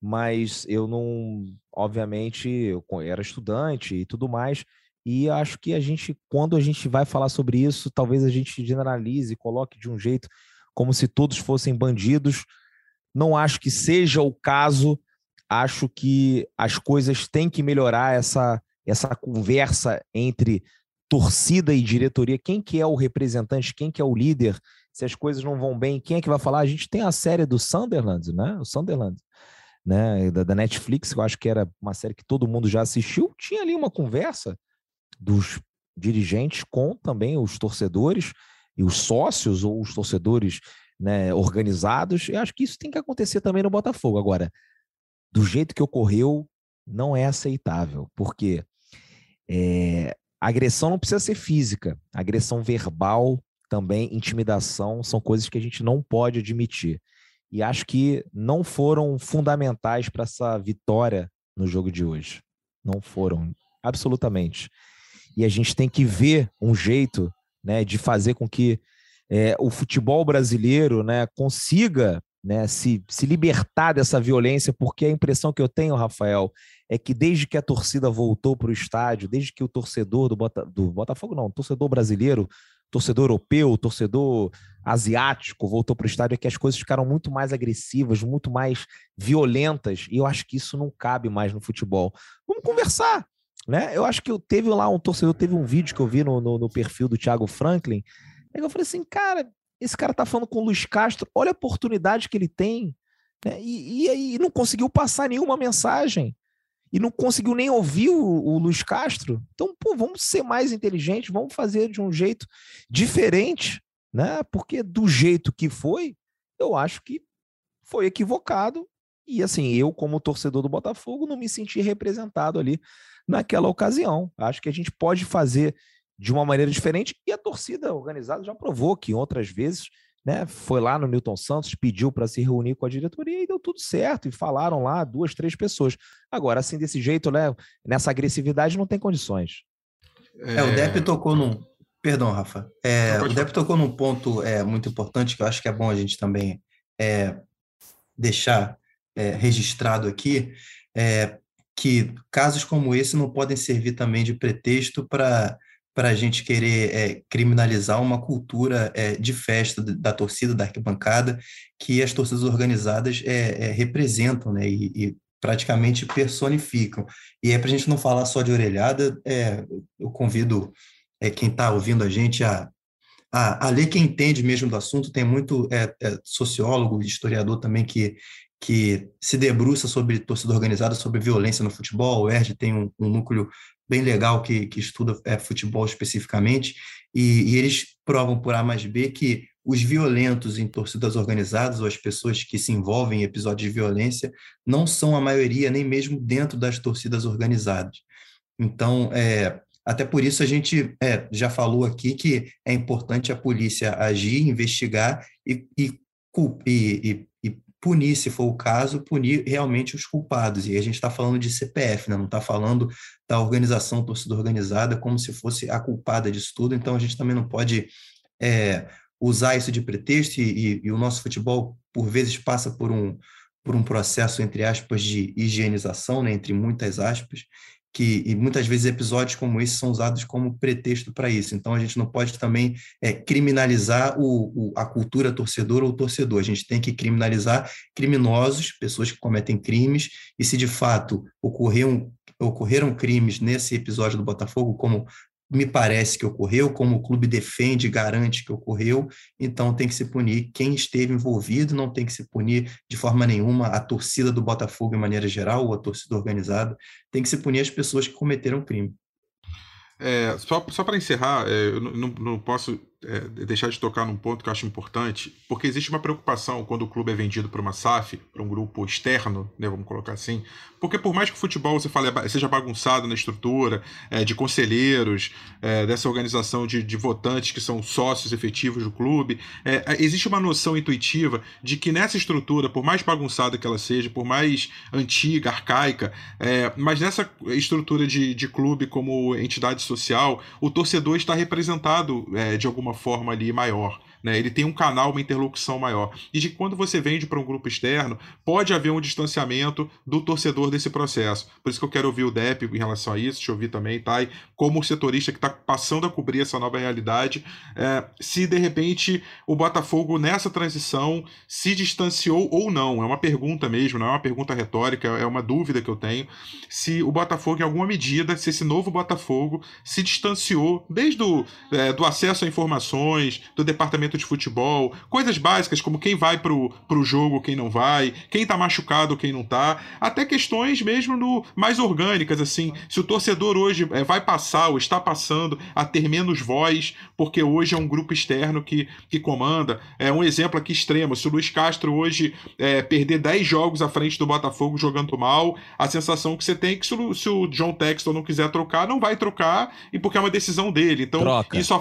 mas eu não, obviamente, eu era estudante e tudo mais, e acho que a gente, quando a gente vai falar sobre isso, talvez a gente generalize, coloque de um jeito como se todos fossem bandidos. Não acho que seja o caso. Acho que as coisas têm que melhorar essa essa conversa entre torcida e diretoria. Quem que é o representante? Quem que é o líder? Se as coisas não vão bem, quem é que vai falar? A gente tem a série do Sunderland, né? O Sunderland, né? Da, da Netflix, eu acho que era uma série que todo mundo já assistiu. Tinha ali uma conversa dos dirigentes com também os torcedores e os sócios ou os torcedores né, organizados. Eu acho que isso tem que acontecer também no Botafogo. Agora, do jeito que ocorreu, não é aceitável, porque é, agressão não precisa ser física, agressão verbal também, intimidação, são coisas que a gente não pode admitir. E acho que não foram fundamentais para essa vitória no jogo de hoje. Não foram, absolutamente. E a gente tem que ver um jeito né, de fazer com que é, o futebol brasileiro né, consiga né, se, se libertar dessa violência, porque a impressão que eu tenho, Rafael, é que desde que a torcida voltou para o estádio, desde que o torcedor do, Bota, do Botafogo, não, torcedor brasileiro, torcedor europeu, torcedor asiático voltou para o estádio, é que as coisas ficaram muito mais agressivas, muito mais violentas, e eu acho que isso não cabe mais no futebol. Vamos conversar, né? Eu acho que eu teve lá um torcedor, teve um vídeo que eu vi no, no, no perfil do Thiago Franklin. Aí eu falei assim, cara, esse cara tá falando com o Luiz Castro, olha a oportunidade que ele tem. Né? E, e, e não conseguiu passar nenhuma mensagem. E não conseguiu nem ouvir o, o Luiz Castro. Então, pô, vamos ser mais inteligentes, vamos fazer de um jeito diferente, né? Porque do jeito que foi, eu acho que foi equivocado. E assim, eu, como torcedor do Botafogo, não me senti representado ali naquela ocasião. Acho que a gente pode fazer de uma maneira diferente e a torcida organizada já provou que outras vezes né, foi lá no Newton Santos, pediu para se reunir com a diretoria e deu tudo certo. E falaram lá duas, três pessoas. Agora, assim, desse jeito, né, nessa agressividade, não tem condições. É, é o Depp tocou num. Perdão, Rafa. É, o Depp tocou num ponto é, muito importante que eu acho que é bom a gente também é, deixar é, registrado aqui, é, que casos como esse não podem servir também de pretexto para para a gente querer é, criminalizar uma cultura é, de festa da torcida, da arquibancada, que as torcidas organizadas é, representam né, e, e, praticamente personificam. E é para a gente não falar só de orelhada, eu convido quem está ouvindo a gente a, a, a, ler quem entende mesmo do assunto. Tem muito sociólogo, historiador também que que se debruça sobre torcida organizada, sobre violência no futebol. O ERD tem um, um núcleo bem legal que, que estuda é, futebol especificamente, e, e, eles provam por A mais B que os violentos em torcidas organizadas, ou as pessoas que se envolvem em episódios de violência, não são a maioria, nem mesmo dentro das torcidas organizadas. Então, é, até por isso a gente é, já falou aqui que é importante a polícia agir, investigar e, e, e, e punir, se for o caso, punir realmente os culpados. E a gente está falando de CPF, né? não está falando da organização torcida organizada como se fosse a culpada disso tudo. Então a gente também não pode é, usar isso de pretexto e, e, e, o nosso futebol, por vezes, passa por um, por um processo, entre aspas, de higienização, né? entre muitas aspas, que e muitas vezes episódios como esse são usados como pretexto para isso. Então a gente não pode também é, criminalizar o, o, a cultura torcedora ou torcedor. A gente tem que criminalizar criminosos, pessoas que cometem crimes, e se de fato ocorreram, ocorreram crimes nesse episódio do Botafogo, como me parece que ocorreu, como o clube defende e garante que ocorreu, então tem que se punir quem esteve envolvido, não tem que se punir de forma nenhuma a torcida do Botafogo em maneira geral, ou a torcida organizada, tem que se punir as pessoas que cometeram crime. É, só só para encerrar, é, eu não, não posso é, deixar de tocar num ponto que eu acho importante, porque existe uma preocupação quando o clube é vendido para uma SAF, para um grupo externo, né, vamos colocar assim, porque por mais que o futebol você fale, seja bagunçado na estrutura, é, de conselheiros, é, dessa organização de, de, votantes que são sócios efetivos do clube, é, é, existe uma noção intuitiva de que nessa estrutura, por mais bagunçada que ela seja, por mais antiga, arcaica, é, mas nessa estrutura de, de clube como entidade social, o torcedor está representado de alguma forma ali maior. Né? Ele tem um canal, uma interlocução maior. E de quando você vende para um grupo externo, pode haver um distanciamento do torcedor desse processo. Por isso que eu quero ouvir o Dep em relação a isso, te ouvir também? E como setorista que está passando a cobrir essa nova realidade, é, se de repente o Botafogo nessa transição se distanciou ou não. É uma pergunta mesmo, não é uma pergunta retórica, é uma dúvida que eu tenho. Se o Botafogo, em alguma medida, se esse novo Botafogo se distanciou desde o é, do acesso a informações, do departamento de futebol, coisas básicas como quem vai pro, pro jogo, quem não vai, quem tá machucado, quem não tá, até questões mesmo no, mais orgânicas, assim, se o torcedor hoje é, vai passar ou está passando a ter menos voz, porque hoje é um grupo externo que, que comanda. É um exemplo aqui extremo, se o Luiz Castro hoje é, perder 10 jogos à frente do Botafogo jogando mal, a sensação que você tem é que se o, se o John Texton não quiser trocar, não vai trocar, e porque é uma decisão dele. Então, Troca. isso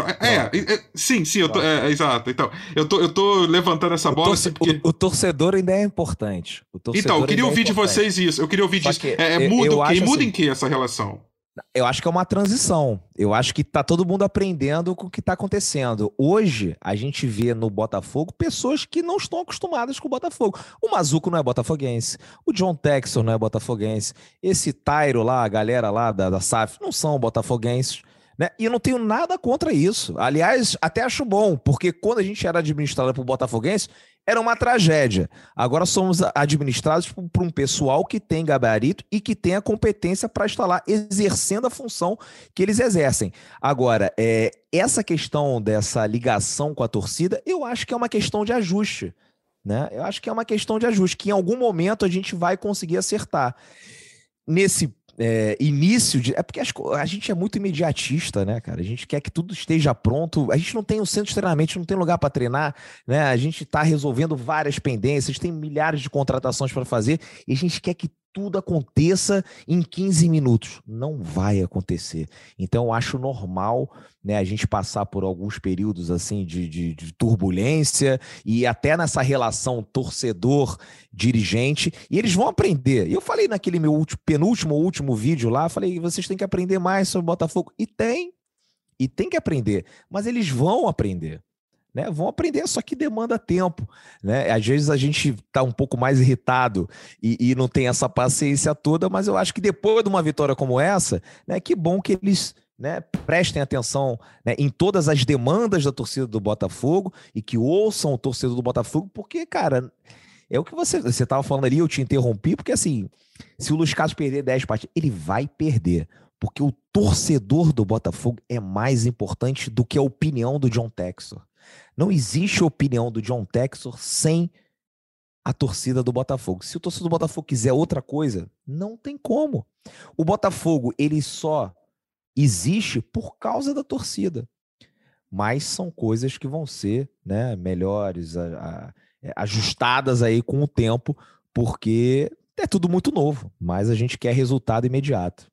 é, é, é, sim, sim, eu tô, é, exato. Então, eu tô, eu tô levantando essa bola. O, torce, porque... o, o, torcedor ainda é importante. então, eu queria ouvir é de vocês isso. Eu queria ouvir disso. É, é, muda o quê? Muda assim, em que essa relação? Eu acho que é uma transição. Eu acho que tá todo mundo aprendendo com o que tá acontecendo. Hoje, a gente vê no Botafogo pessoas que não estão acostumadas com o Botafogo. O Mazuco não é botafoguense. O John Texon não é botafoguense. Esse Tairo lá, a galera lá da, da SAF, não são botafoguenses. Né? E eu não tenho nada contra isso. Aliás, até acho bom, porque quando a gente era administrado por Botafoguense, era uma tragédia. Agora somos administrados por um pessoal que tem gabarito e que tem a competência para estar lá exercendo a função que eles exercem. Agora, é, essa questão dessa ligação com a torcida, eu acho que é uma questão de ajuste. Né? Eu acho que é uma questão de ajuste, que em algum momento a gente vai conseguir acertar. Nesse é, início de. É porque a gente é muito imediatista, né, cara? A gente quer que tudo esteja pronto. A gente não tem um centro de treinamento, não tem lugar para treinar, né? A gente está resolvendo várias pendências, tem milhares de contratações para fazer e a gente quer que tudo aconteça em 15 minutos. Não vai acontecer. Então, eu acho normal né, a gente passar por alguns períodos assim de, de, de turbulência e até nessa relação torcedor-dirigente, e eles vão aprender. E eu falei naquele meu último, penúltimo último vídeo lá, falei, vocês têm que aprender mais sobre o Botafogo. E tem, e tem que aprender, mas eles vão aprender né? Vão aprender, só que demanda tempo, né? Às vezes a gente está um pouco mais irritado e, e, não tem essa paciência toda, mas eu acho que depois de uma vitória como essa, né? Que bom que eles né, prestem atenção né, em todas as demandas da torcida do Botafogo e que ouçam o torcedor do Botafogo, porque, cara, é o que você você estava falando ali, eu te interrompi, porque assim, se o Luiz Carlos perder 10 partidas, ele vai perder. Porque o torcedor do Botafogo é mais importante do que a opinião do John Texor. Não existe opinião do John Texor sem a torcida do Botafogo. Se o torcedor do Botafogo quiser outra coisa, não tem como. O Botafogo, ele só existe por causa da torcida. Mas são coisas que vão ser né, melhores, a, a, é, ajustadas aí com o tempo, porque é tudo muito novo, mas a gente quer resultado imediato.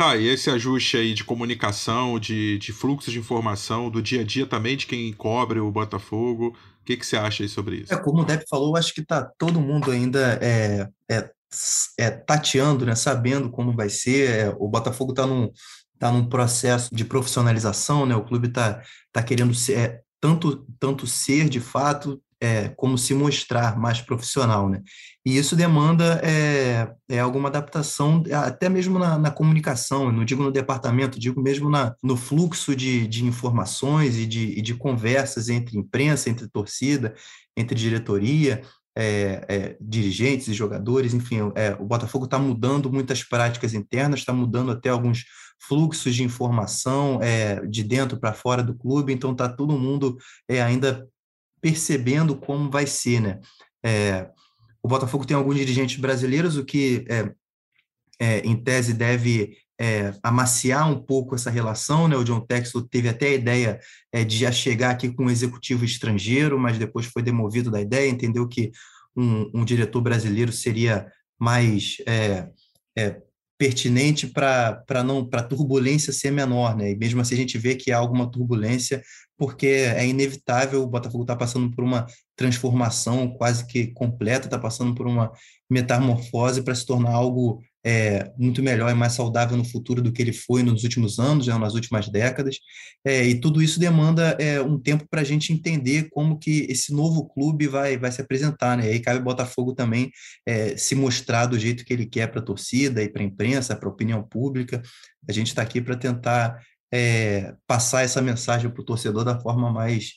Tá, e esse ajuste aí de comunicação, de, de fluxo de informação, do dia a dia também de quem cobre o Botafogo, o que, que você acha aí sobre isso? É, como o Depp falou, acho que tá todo mundo ainda é, é, é tateando, né, sabendo como vai ser. É, o Botafogo está num, tá num processo de profissionalização, né? O clube está tá querendo ser, é, tanto, tanto ser de fato é, como se mostrar mais profissional, né? E isso demanda é, é alguma adaptação, até mesmo na, na comunicação, não digo no departamento, digo mesmo na, no fluxo de, de informações e de, e de conversas entre imprensa, entre torcida, entre diretoria, é, é, dirigentes e jogadores, enfim, é, o Botafogo está mudando muitas práticas internas, está mudando até alguns fluxos de informação é, de dentro para fora do clube, então está todo mundo é, ainda percebendo como vai ser, né? É, o Botafogo tem alguns dirigentes brasileiros, o que, é, é, em tese, deve é, amaciar um pouco essa relação, né? O John Texel teve até a ideia é, de já chegar aqui com um executivo estrangeiro, mas depois foi demovido da ideia, entendeu que um, um diretor brasileiro seria mais é, pertinente para não para turbulência ser menor, né? E mesmo assim a gente vê que há alguma turbulência porque é inevitável, o Botafogo está passando por uma transformação quase que completa, está passando por uma metamorfose para se tornar algo é, muito melhor e mais saudável no futuro do que ele foi nos últimos anos, né, nas últimas décadas, é, e tudo isso demanda é, um tempo para a gente entender como que esse novo clube vai, vai se apresentar, né? E aí cabe o Botafogo também é, se mostrar do jeito que ele quer para a torcida e para a imprensa, para a opinião pública. A gente está aqui para tentar é, passar essa mensagem para o torcedor da forma mais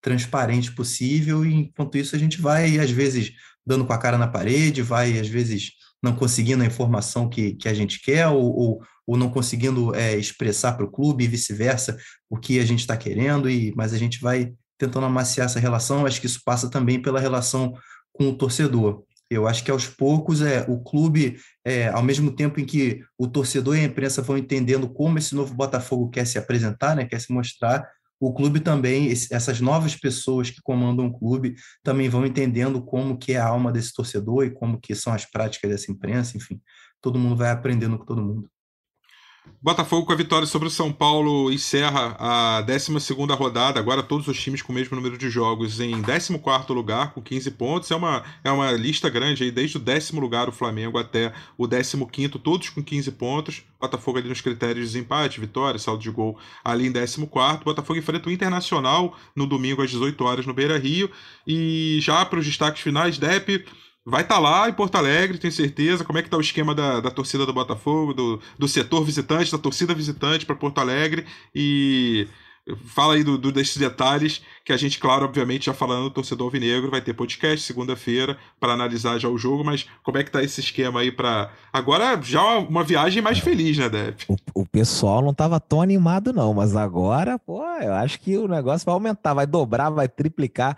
transparente possível, e enquanto isso a gente vai, às vezes, dando com a cara na parede, vai, às vezes, não conseguindo a informação que, que a gente quer, ou, ou, ou não conseguindo é, expressar para o clube e vice-versa o que a gente está querendo, e mas a gente vai tentando amaciar essa relação. Acho que isso passa também pela relação com o torcedor. Eu acho que aos poucos é o clube, é, ao mesmo tempo em que o torcedor e a imprensa vão entendendo como esse novo Botafogo quer se apresentar, né, quer se mostrar, o clube também, essas novas pessoas que comandam o clube também vão entendendo como que é a alma desse torcedor e como que são as práticas dessa imprensa, enfim, todo mundo vai aprendendo com todo mundo. Botafogo com a vitória sobre o São Paulo encerra a 12 rodada. Agora todos os times com o mesmo número de jogos em 14 lugar, com 15 pontos. É uma, é uma lista grande aí, desde o décimo lugar o Flamengo até o 15, todos com 15 pontos. Botafogo ali nos critérios de desempate, vitória, saldo de gol ali em 14. Botafogo enfrenta o Internacional no domingo às 18 horas no Beira Rio. E já para os destaques finais, Depp vai estar tá lá em Porto Alegre, tenho certeza. Como é que tá o esquema da, da torcida do Botafogo, do, do setor visitante, da torcida visitante para Porto Alegre e fala aí do, do, desses detalhes que a gente, claro, obviamente, já falando do torcedor alvinegro, vai ter podcast segunda-feira para analisar já o jogo, mas como é que tá esse esquema aí para agora já uma viagem mais feliz, né, Deb? O, o, pessoal não tava tão animado não, mas agora, pô, eu acho que o negócio vai aumentar, vai dobrar, vai triplicar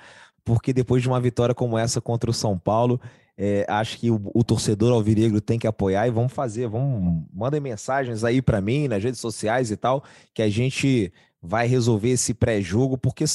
porque depois de uma vitória como essa contra o São Paulo, é, acho que o, o, torcedor alvinegro tem que apoiar e vamos fazer, vamos mandem mensagens aí para mim nas redes sociais e tal, que a gente vai resolver esse pré-jogo, porque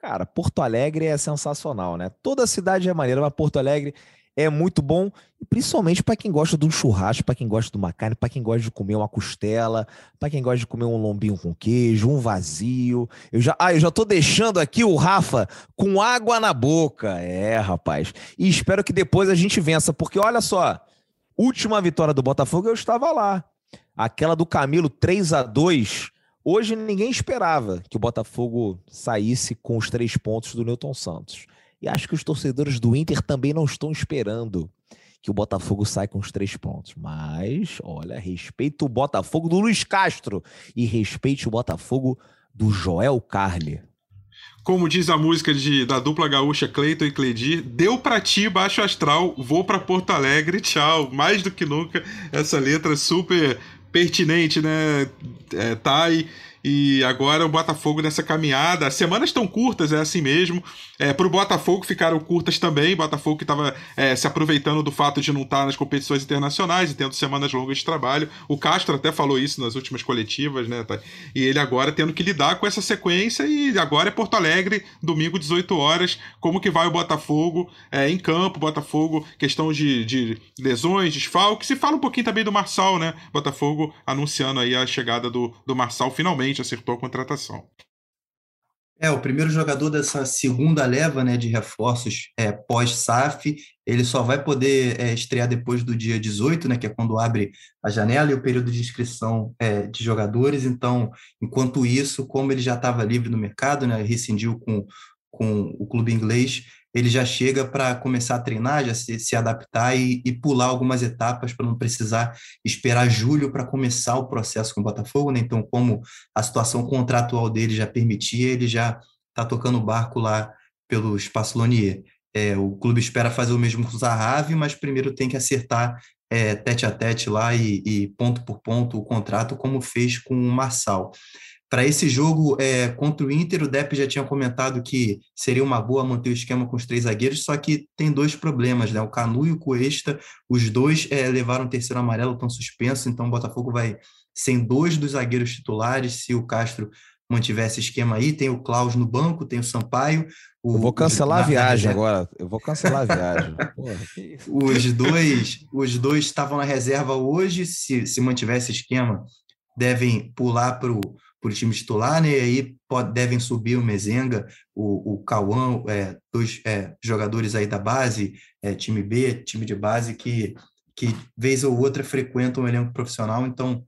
cara, Porto Alegre é sensacional, né? Toda cidade é maneira, mas Porto Alegre é muito bom, principalmente para quem gosta de um churrasco, para quem gosta de uma carne, para quem gosta de comer uma costela, para quem gosta de comer um lombinho com queijo, um vazio. Eu já, ah, eu já tô deixando aqui o Rafa com água na boca. É, rapaz. E espero que depois a gente vença, porque olha só, última vitória do Botafogo eu estava lá. Aquela do Camilo 3 a 2 Hoje ninguém esperava que o Botafogo saísse com os três pontos do Newton Santos. E acho que os torcedores do Inter também não estão esperando que o Botafogo saia com os três pontos. Mas, olha, respeito o Botafogo do Luiz Castro e respeite o Botafogo do Joel Carli. Como diz a música de, da dupla gaúcha Cleiton e Cledir, deu pra ti baixo astral, vou para Porto Alegre, tchau. Mais do que nunca, essa letra super pertinente, né, é, Thay? E agora o Botafogo nessa caminhada. As semanas estão curtas, é assim mesmo. É, para o Botafogo ficaram curtas também. Botafogo que estava é, se aproveitando do fato de não estar tá nas competições internacionais e tendo semanas longas de trabalho. O Castro até falou isso nas últimas coletivas, né? Tá? E ele agora tendo que lidar com essa sequência. E agora é Porto Alegre, domingo, 18 horas. Como que vai o Botafogo é, em campo? Botafogo, questão de, de lesões, desfalques. E fala um pouquinho também do Marçal, né? Botafogo anunciando aí a chegada do, do Marçal, finalmente acertou a contratação. É, o primeiro jogador dessa segunda leva né, de reforços é, pós-SAF, ele só vai poder é, estrear depois do dia 18, né, que é quando abre a janela e o período de inscrição é, de jogadores. Então, enquanto isso, como ele já estava livre no mercado, né, rescindiu com, com o clube inglês, ele já chega para começar a treinar, já se, se adaptar e, e, pular algumas etapas para não precisar esperar julho para começar o processo com o Botafogo. Né? Então, como a situação contratual dele já permitia, ele já está tocando o barco lá pelo Espaço Lonier. É, o clube espera fazer o mesmo com o Zahavi, mas primeiro tem que acertar é, tete a tete lá e, e ponto por ponto o contrato, como fez com o Marçal. Para esse jogo é, contra o Inter, o Depp já tinha comentado que seria uma boa manter o esquema com os três zagueiros, só que tem dois problemas, né? O Canu e o Cuesta, os dois é, levaram o terceiro amarelo, estão suspensos, então o Botafogo vai sem dois dos zagueiros titulares, se o Castro mantiver esse esquema aí, tem o Klaus no banco, tem o Sampaio. O, eu vou cancelar a viagem agora. Eu vou cancelar a viagem. Porra, os dois, os dois estavam na reserva hoje. Se, se mantiver esse esquema, devem pular para o o time titular, né? E aí pode, devem subir o Mezenga, o, o Cauã, é, dois é, jogadores aí da base, é, time B, time de base, que que vez ou outra frequentam o elenco profissional, então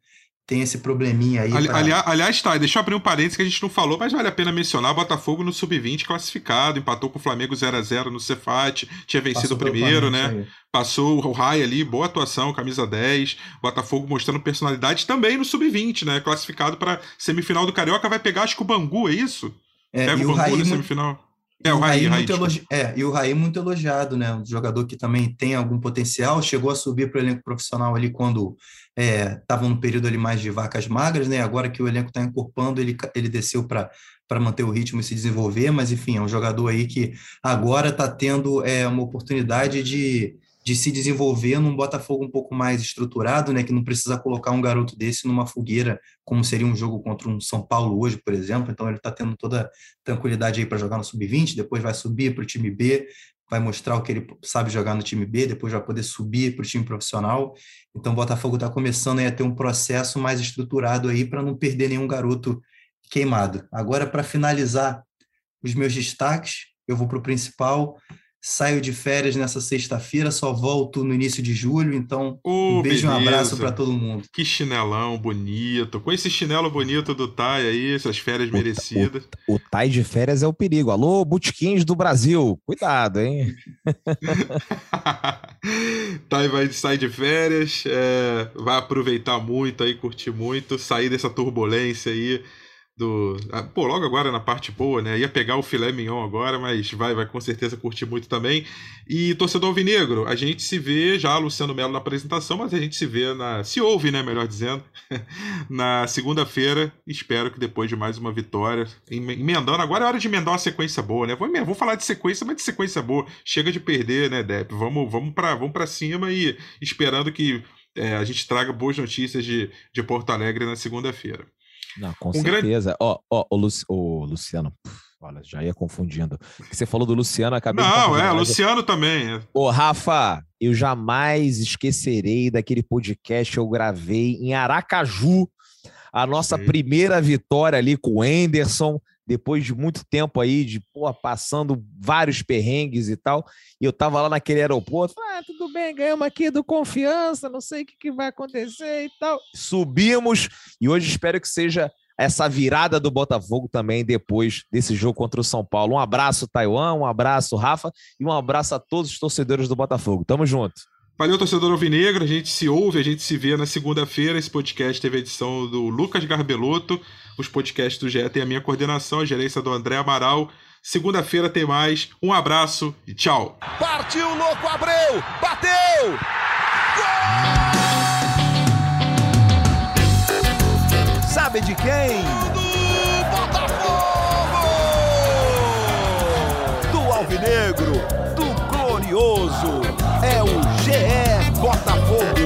tem esse probleminha aí. Ali, pra... aliás, aliás, tá, deixa eu abrir um parênteses que a gente não falou, mas vale a pena mencionar: Botafogo no Sub-20 classificado, empatou com o Flamengo 0 a 0 no Cefat, tinha vencido Passou o primeiro, né? Passou o Rai ali, boa atuação, camisa 10. Botafogo mostrando personalidade também no Sub-20, né? Classificado para semifinal do Carioca, vai pegar, acho que o Bangu, é isso? É, Pega o Bangu na semifinal. É, o Raí, Raí, elogi... é, e o Raí muito elogiado, né? Um jogador que também tem algum potencial, chegou a subir para o elenco profissional ali quando estava é, no período ali mais de vacas magras, né? Agora que o elenco está encorpando, ele, ele desceu para para manter o ritmo e se desenvolver, mas enfim, é um jogador aí que agora está tendo é, uma oportunidade de, de se desenvolver num Botafogo um pouco mais estruturado, né, que não precisa colocar um garoto desse numa fogueira, como seria um jogo contra um São Paulo hoje, por exemplo. Então ele está tendo toda tranquilidade aí para jogar no sub-20, depois vai subir para o time B, vai mostrar o que ele sabe jogar no time B, depois vai poder subir para o time profissional. Então o Botafogo está começando a ter um processo mais estruturado aí para não perder nenhum garoto queimado. Agora, para finalizar os meus destaques, eu vou para o principal. Saio de férias nessa sexta-feira, só volto no início de julho, então oh, um beijo e um abraço para todo mundo. Que chinelão bonito. Com esse chinelo bonito do Tai aí, essas férias o, merecidas. O, o Tai de férias é o perigo. Alô, botiquins do Brasil, cuidado, hein? tai vai sair de férias, é, vai aproveitar muito aí, curtir muito, sair dessa turbulência aí do. Ah, pô, logo agora na parte boa, né? Ia pegar o filé mignon agora, mas vai, vai com certeza curtir muito também. E torcedor alvinegro, a gente se vê já, Luciano Melo na apresentação, mas a gente se vê na. Se ouve, né? Melhor dizendo, na segunda-feira. Espero que depois de mais uma vitória, emendando. Agora é hora de emendar uma sequência boa, né? Vou, vou falar de sequência, mas de sequência boa. Chega de perder, né, Depp? Vamos, vamos para vamos pra cima e esperando que é, a gente traga boas notícias de, de Porto Alegre na segunda-feira. Não, com um certeza. Ó, ó, o, Lu, o Luciano. Olha, já ia confundindo. Você falou do Luciano, acabei Não, é, Luciano também. É. Ô, Rafa, eu jamais esquecerei daquele podcast que eu gravei em Aracaju, a nossa Sim. primeira vitória ali com o Anderson depois de muito tempo aí, de pô, passando vários perrengues e tal, e eu tava lá naquele aeroporto, ah, tudo bem, ganhamos aqui do confiança, não sei o que, que vai acontecer e tal. Subimos, e hoje espero que seja essa virada do Botafogo também depois desse jogo contra o São Paulo. Um abraço, Taiwan, um abraço, Rafa, e um abraço a todos os torcedores do Botafogo. Tamo junto. Valeu, torcedor alvinegro. A gente se ouve, a gente se vê na segunda-feira. Esse podcast teve a edição do Lucas Garbelotto. Os podcasts do GE têm a minha coordenação, a gerência do André Amaral. Segunda-feira tem mais. Um abraço e tchau. Partiu, louco, Abreu! Bateu! Gol! Sabe de quem? Do Botafogo! Do Alvinegro, do Glorioso GE Botafogo.